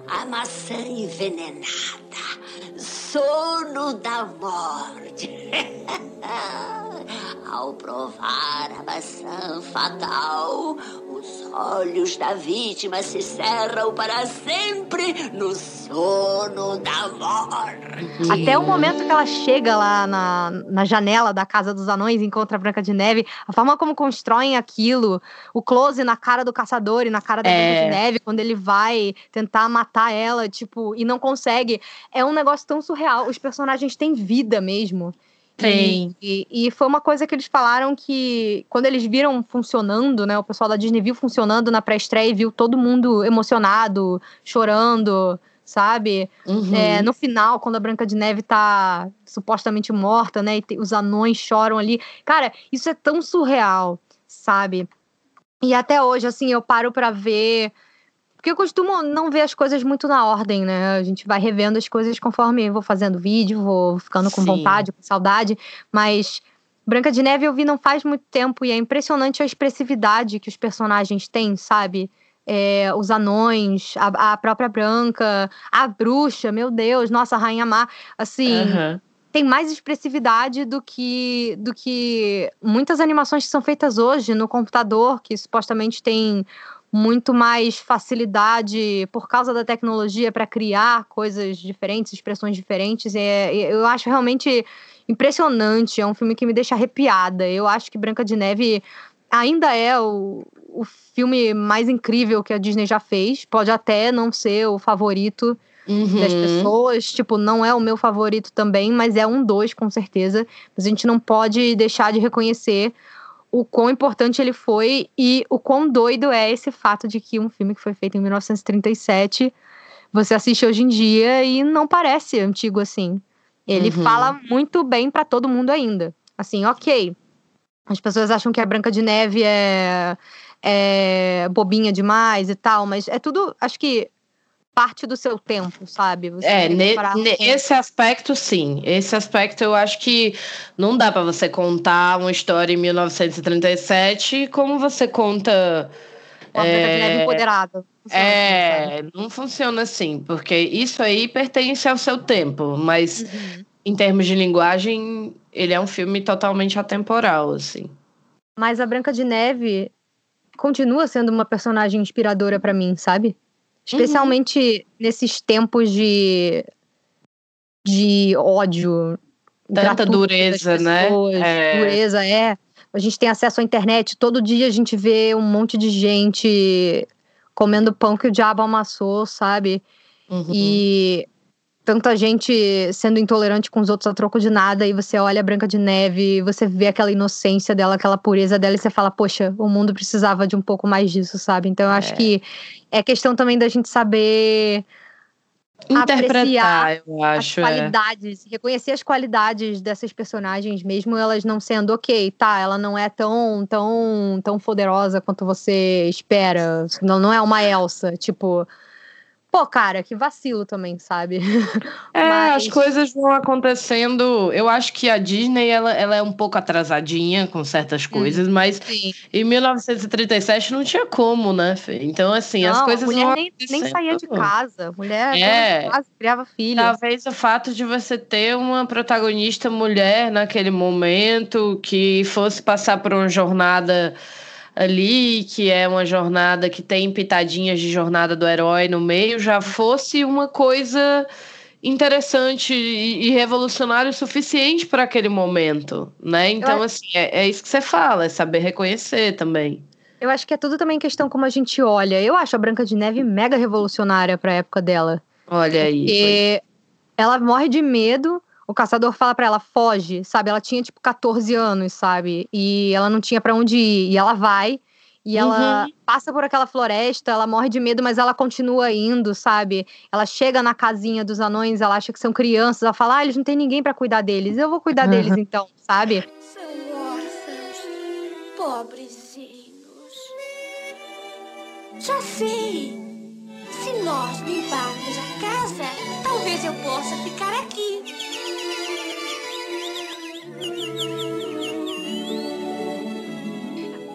A maçã envenenada. Sono da morte. Ao provar a maçã fatal, olhos da vítima se cerram para sempre no sono da morte. Até o momento que ela chega lá na, na janela da casa dos anões e encontra a Branca de Neve, a forma como constroem aquilo, o close na cara do caçador e na cara da É. Branca de Neve, quando ele vai tentar matar ela, tipo, e não consegue, é um negócio tão surreal. Os personagens têm vida mesmo. Tem. E, e foi uma coisa que eles falaram que quando eles viram funcionando, né? O pessoal da Disney viu funcionando na pré-estreia e viu todo mundo emocionado, chorando, sabe? Uhum. É, no final, quando a Branca de Neve tá supostamente morta, né? E te- os anões choram ali. Cara, isso é tão surreal, sabe? E até hoje, assim, eu paro pra ver. Porque eu costumo não ver as coisas muito na ordem, né? A gente vai revendo as coisas conforme eu vou fazendo vídeo, vou ficando com Sim. vontade, com saudade. Mas Branca de Neve eu vi não faz muito tempo e é impressionante a expressividade que os personagens têm, sabe? É, os anões, a, a própria Branca, a bruxa, meu Deus, nossa, a Rainha Má. Assim, Aham. tem mais expressividade do que do que muitas animações que são feitas hoje no computador, que supostamente tem muito mais facilidade por causa da tecnologia para criar coisas diferentes, expressões diferentes. É, eu acho realmente impressionante. É um filme que me deixa arrepiada. Eu acho que Branca de Neve ainda é o, o filme mais incrível que a Disney já fez. Pode até não ser o favorito das Uhum. pessoas. Tipo, não é o meu favorito também, mas é um dois, com certeza. Mas a gente não pode deixar de reconhecer o quão importante ele foi e o quão doido é esse fato de que um filme que foi feito em 1937 você assiste hoje em dia e não parece antigo assim. Ele Uhum. fala muito bem pra todo mundo ainda. Assim, ok. As pessoas acham que a Branca de Neve é, é bobinha demais e tal, mas é tudo, acho que parte do seu tempo, sabe? Você É, ne- ne- esse aspecto sim. Esse aspecto eu acho que não dá pra você contar uma história em 1937 como você conta. com a Branca de Neve é, empoderada. Funciona assim? É, não funciona assim, porque isso aí pertence ao seu tempo, mas Uhum. em termos de linguagem, ele é um filme totalmente atemporal, assim. Mas a Branca de Neve continua sendo uma personagem inspiradora pra mim, sabe? Especialmente nesses tempos de de ódio, Tanta dureza, né? É. Dureza é. A gente tem acesso à internet, todo dia a gente vê um monte de gente comendo pão que o diabo amassou, sabe? Uhum. E tanta gente sendo intolerante com os outros a troco de nada, e você olha a Branca de Neve, você vê aquela inocência dela, aquela pureza dela, e você fala, poxa, o mundo precisava de um pouco mais disso, sabe? Então eu acho É. que é questão também da gente saber Interpretar, eu as acho. é. qualidades, reconhecer as qualidades dessas personagens, mesmo elas não sendo ok, tá, ela não é tão, tão, tão poderosa quanto você espera, não, não é uma Elsa, tipo, pô, cara, que vacilo também, sabe? É, Mas- as coisas vão acontecendo. Eu acho que a Disney ela, ela é um pouco atrasadinha com certas Hum. coisas, mas Sim. em 1937 não tinha como, né? Fê? Então, assim, as Não, coisas a mulher vão nem, nem saía de casa, mulher É. de casa, criava filho. Talvez o fato de você ter uma protagonista mulher naquele momento que fosse passar por uma jornada ali, que é uma jornada que tem pitadinhas de jornada do herói no meio, já fosse uma coisa interessante e, e revolucionária o suficiente para aquele momento, né? Então, assim, é, é isso que você fala, é saber reconhecer também. Eu acho que é tudo também questão como a gente olha. Eu acho a Branca de Neve mega revolucionária pra época dela. Olha aí. pois- Porque ela morre de medo, o caçador fala pra ela, foge, sabe? Ela tinha tipo 14 anos, sabe? E ela não tinha pra onde ir. E ela vai, e ela Uhum. passa por aquela floresta, ela morre de medo, mas ela continua indo, sabe? Ela chega na casinha dos anões, ela acha que são crianças, ela fala, ah, eles não têm ninguém pra cuidar deles, eu vou cuidar Uhum. deles então, sabe? São órfãos, pobrezinhos. Já sei. Se nós limparmos a casa, talvez eu possa ficar aqui.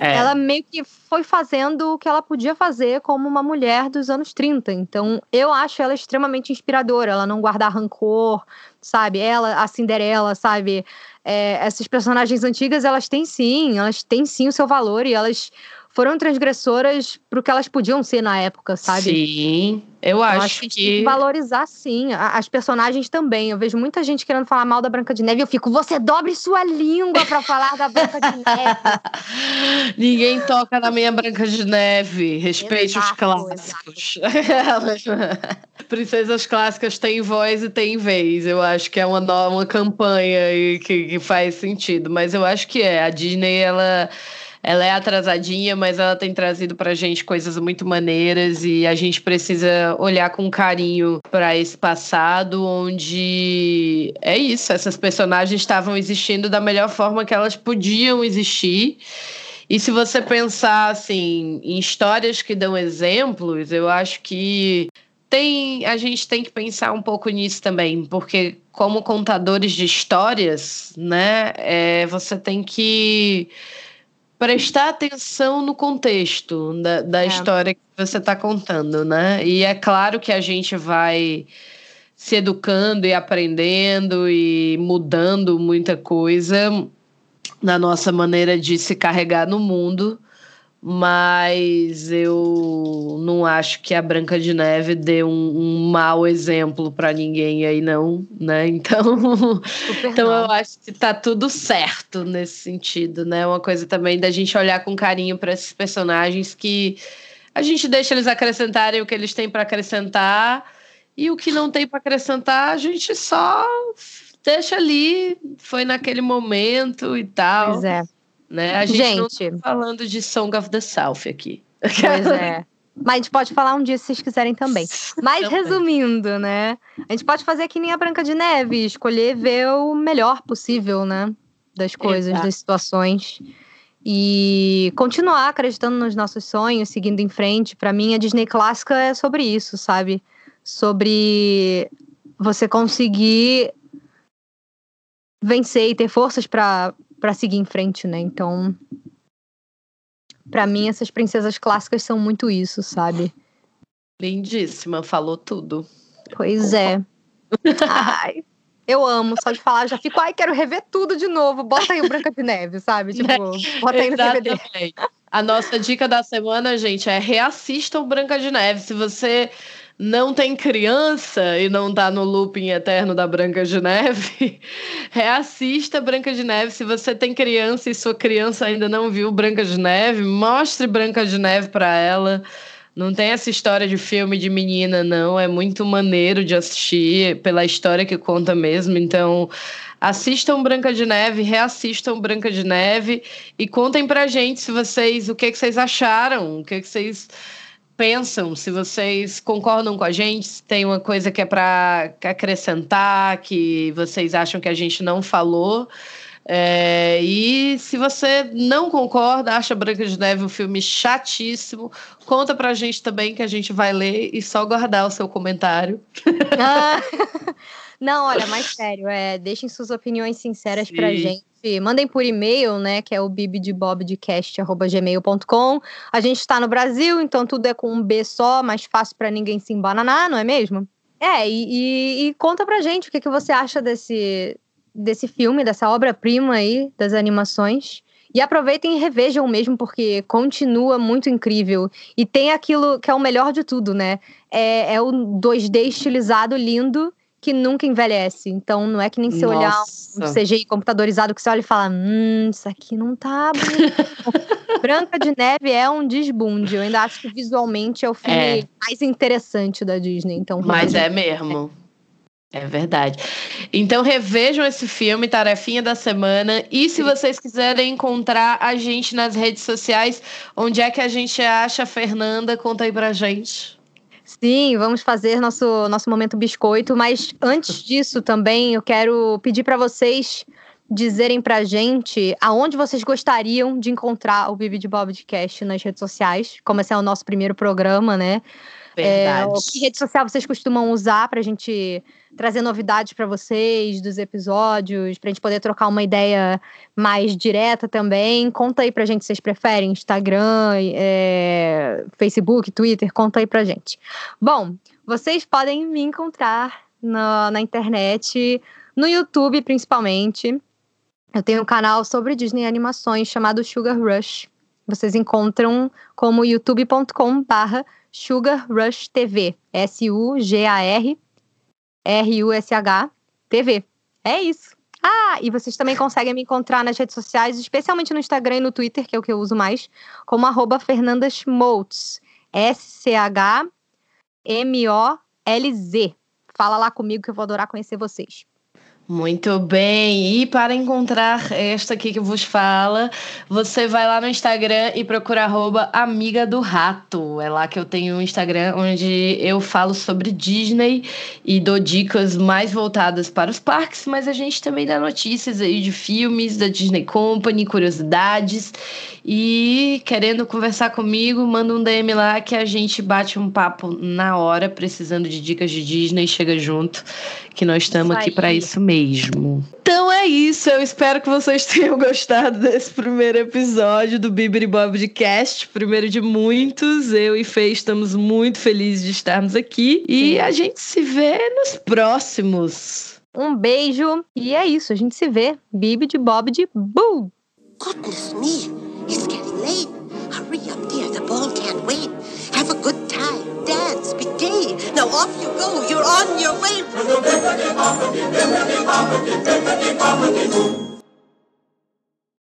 É. ela meio que foi fazendo o que ela podia fazer como uma mulher dos anos 30. Então, eu acho ela extremamente inspiradora. Ela não guardar rancor, sabe? Ela, a Cinderela, sabe? É, essas personagens antigas, elas têm sim, elas têm sim o seu valor e elas foram transgressoras pro que elas podiam ser na época, sabe? Sim, eu Então, acho, acho que que. tem que valorizar, sim, as personagens também. Eu vejo muita gente querendo falar mal da Branca de Neve e eu fico, você dobre sua língua pra falar da Branca de Neve. Ninguém toca na minha Branca de Neve. Respeite os Exato, clássicos. Princesas clássicas têm voz e têm vez. Eu acho que é uma, uma campanha que, que faz sentido. Mas eu acho que é. A Disney, ela. Ela é atrasadinha, mas ela tem trazido pra gente coisas muito maneiras e a gente precisa olhar com carinho para esse passado onde é isso, essas personagens estavam existindo da melhor forma que elas podiam existir. E se você pensar assim em histórias que dão exemplos, eu acho que tem a gente tem que pensar um pouco nisso também, porque como contadores de histórias, né, é, você tem que prestar atenção no contexto da, da É. história que você está contando, né? E é claro que a gente vai se educando e aprendendo e mudando muita coisa na nossa maneira de se carregar no mundo, mas eu não acho que a Branca de Neve dê um, um mau exemplo para ninguém aí não, né? Então, então eu acho que tá tudo certo nesse sentido, né? Uma coisa também da gente olhar com carinho para esses personagens que a gente deixa eles acrescentarem o que eles têm para acrescentar e o que não tem para acrescentar a gente só deixa ali, foi naquele momento e tal, Pois é. Né? A gente, não Gente, tá falando de Song of the South aqui. pois é. Mas a gente pode falar um dia se vocês quiserem também. Mas Também. resumindo, né? A gente pode fazer que nem a Branca de Neve, escolher ver o melhor possível, né? Das coisas, Exato. das situações. E continuar acreditando nos nossos sonhos, seguindo em frente. Pra mim, a Disney clássica é sobre isso, sabe? Sobre você conseguir vencer e ter forças pra pra seguir em frente, né? Então, Pra mim, essas princesas clássicas são muito isso, sabe? Lindíssima, falou tudo. Pois é. Ai, eu amo, só de falar, já fico, ai, quero rever tudo de novo. Bota aí o Branca de Neve, sabe? Tipo, bota aí no DVD. A nossa dica da semana, gente, é reassistam Branca de Neve. Se você não tem criança e não tá no looping eterno da Branca de Neve, reassista Branca de Neve. Se você tem criança e sua criança ainda não viu Branca de Neve, mostre Branca de Neve para ela. Não tem essa história de filme de menina, não. É muito maneiro de assistir pela história que conta mesmo. Então, assistam Branca de Neve, reassistam Branca de Neve e contem pra gente se vocês, o que, que vocês acharam, o que, que vocês pensam, se vocês concordam com a gente, se tem uma coisa que é para acrescentar, que vocês acham que a gente não falou. É, e se você não concorda, acha Branca de Neve um filme chatíssimo, conta pra gente também que a gente vai ler e só guardar o seu comentário. Ah, Não, olha, mais sério, é, deixem suas opiniões sinceras pra Sim. gente. Mandem por e-mail, né? Que é o bibdebobdecast.gmail.com. A gente tá no Brasil, então tudo é com um B só, mais fácil pra ninguém se embananar, não é mesmo? É, e, e- e conta pra gente o que, que você acha desse, desse filme, dessa obra-prima aí, das animações. E aproveitem e revejam mesmo, porque continua muito incrível. E tem aquilo que é o melhor de tudo, né? É, é o 2D estilizado lindo que nunca envelhece. Então não é que nem você olhar um. CGI computadorizado que você olha e fala: Hum, isso aqui não tá bonito. Branca de Neve é um desbunde. Eu ainda acho que visualmente é o filme É. mais interessante da Disney. Então, Mas é mesmo. É verdade. Então revejam esse filme, tarefinha da semana. E se vocês quiserem encontrar a gente nas redes sociais, onde é que a gente acha Fernanda? Conta aí pra gente. Sim, vamos fazer nosso, nosso momento biscoito, mas antes disso também eu quero pedir para vocês dizerem pra gente aonde vocês gostariam de encontrar o Bibi de Bob de Cast nas redes sociais, como esse é o nosso primeiro programa, né? Verdade. É, que rede social vocês costumam usar para a gente trazer novidades para vocês dos episódios, para a gente poder trocar uma ideia mais direta também? Conta aí para a gente se vocês preferem Instagram, é, Facebook, Twitter, conta aí para gente. Bom, vocês podem me encontrar na, na internet, no YouTube principalmente. Eu tenho um canal sobre Disney Animações chamado Sugar Rush. Vocês encontram como youtube.com barra Sugar Rush TV. S-U-G-A-R R-U-S-H TV. É isso. Ah, e vocês também conseguem me encontrar nas redes sociais, especialmente no Instagram e no Twitter, que é o que eu uso mais, como arroba. S-C-H-M-O-L-Z. Fala lá comigo que eu vou adorar conhecer vocês. Muito bem. E para encontrar esta aqui que vos fala, você vai lá no Instagram e procura arroba Amiga do Rato. É lá que eu tenho um Instagram onde eu falo sobre Disney e dou dicas mais voltadas para os parques, mas a gente também dá notícias aí de filmes da Disney Company, curiosidades. E querendo conversar comigo, manda um DM lá que a gente bate um papo na hora, precisando de dicas de Disney, chega junto, que nós estamos aqui para isso mesmo mesmo. Então é isso, eu espero que vocês tenham gostado desse primeiro episódio do Bibiri Bob Cast, primeiro de muitos. Eu e Fê estamos muito felizes de estarmos aqui e a gente se vê nos próximos. Um beijo e é isso, a gente se vê. Bibi de Bob de Boo! Goodness me, it's getting late. Hurry up, dear, the ball can't wait. Have a good Now off you go, you're on your way.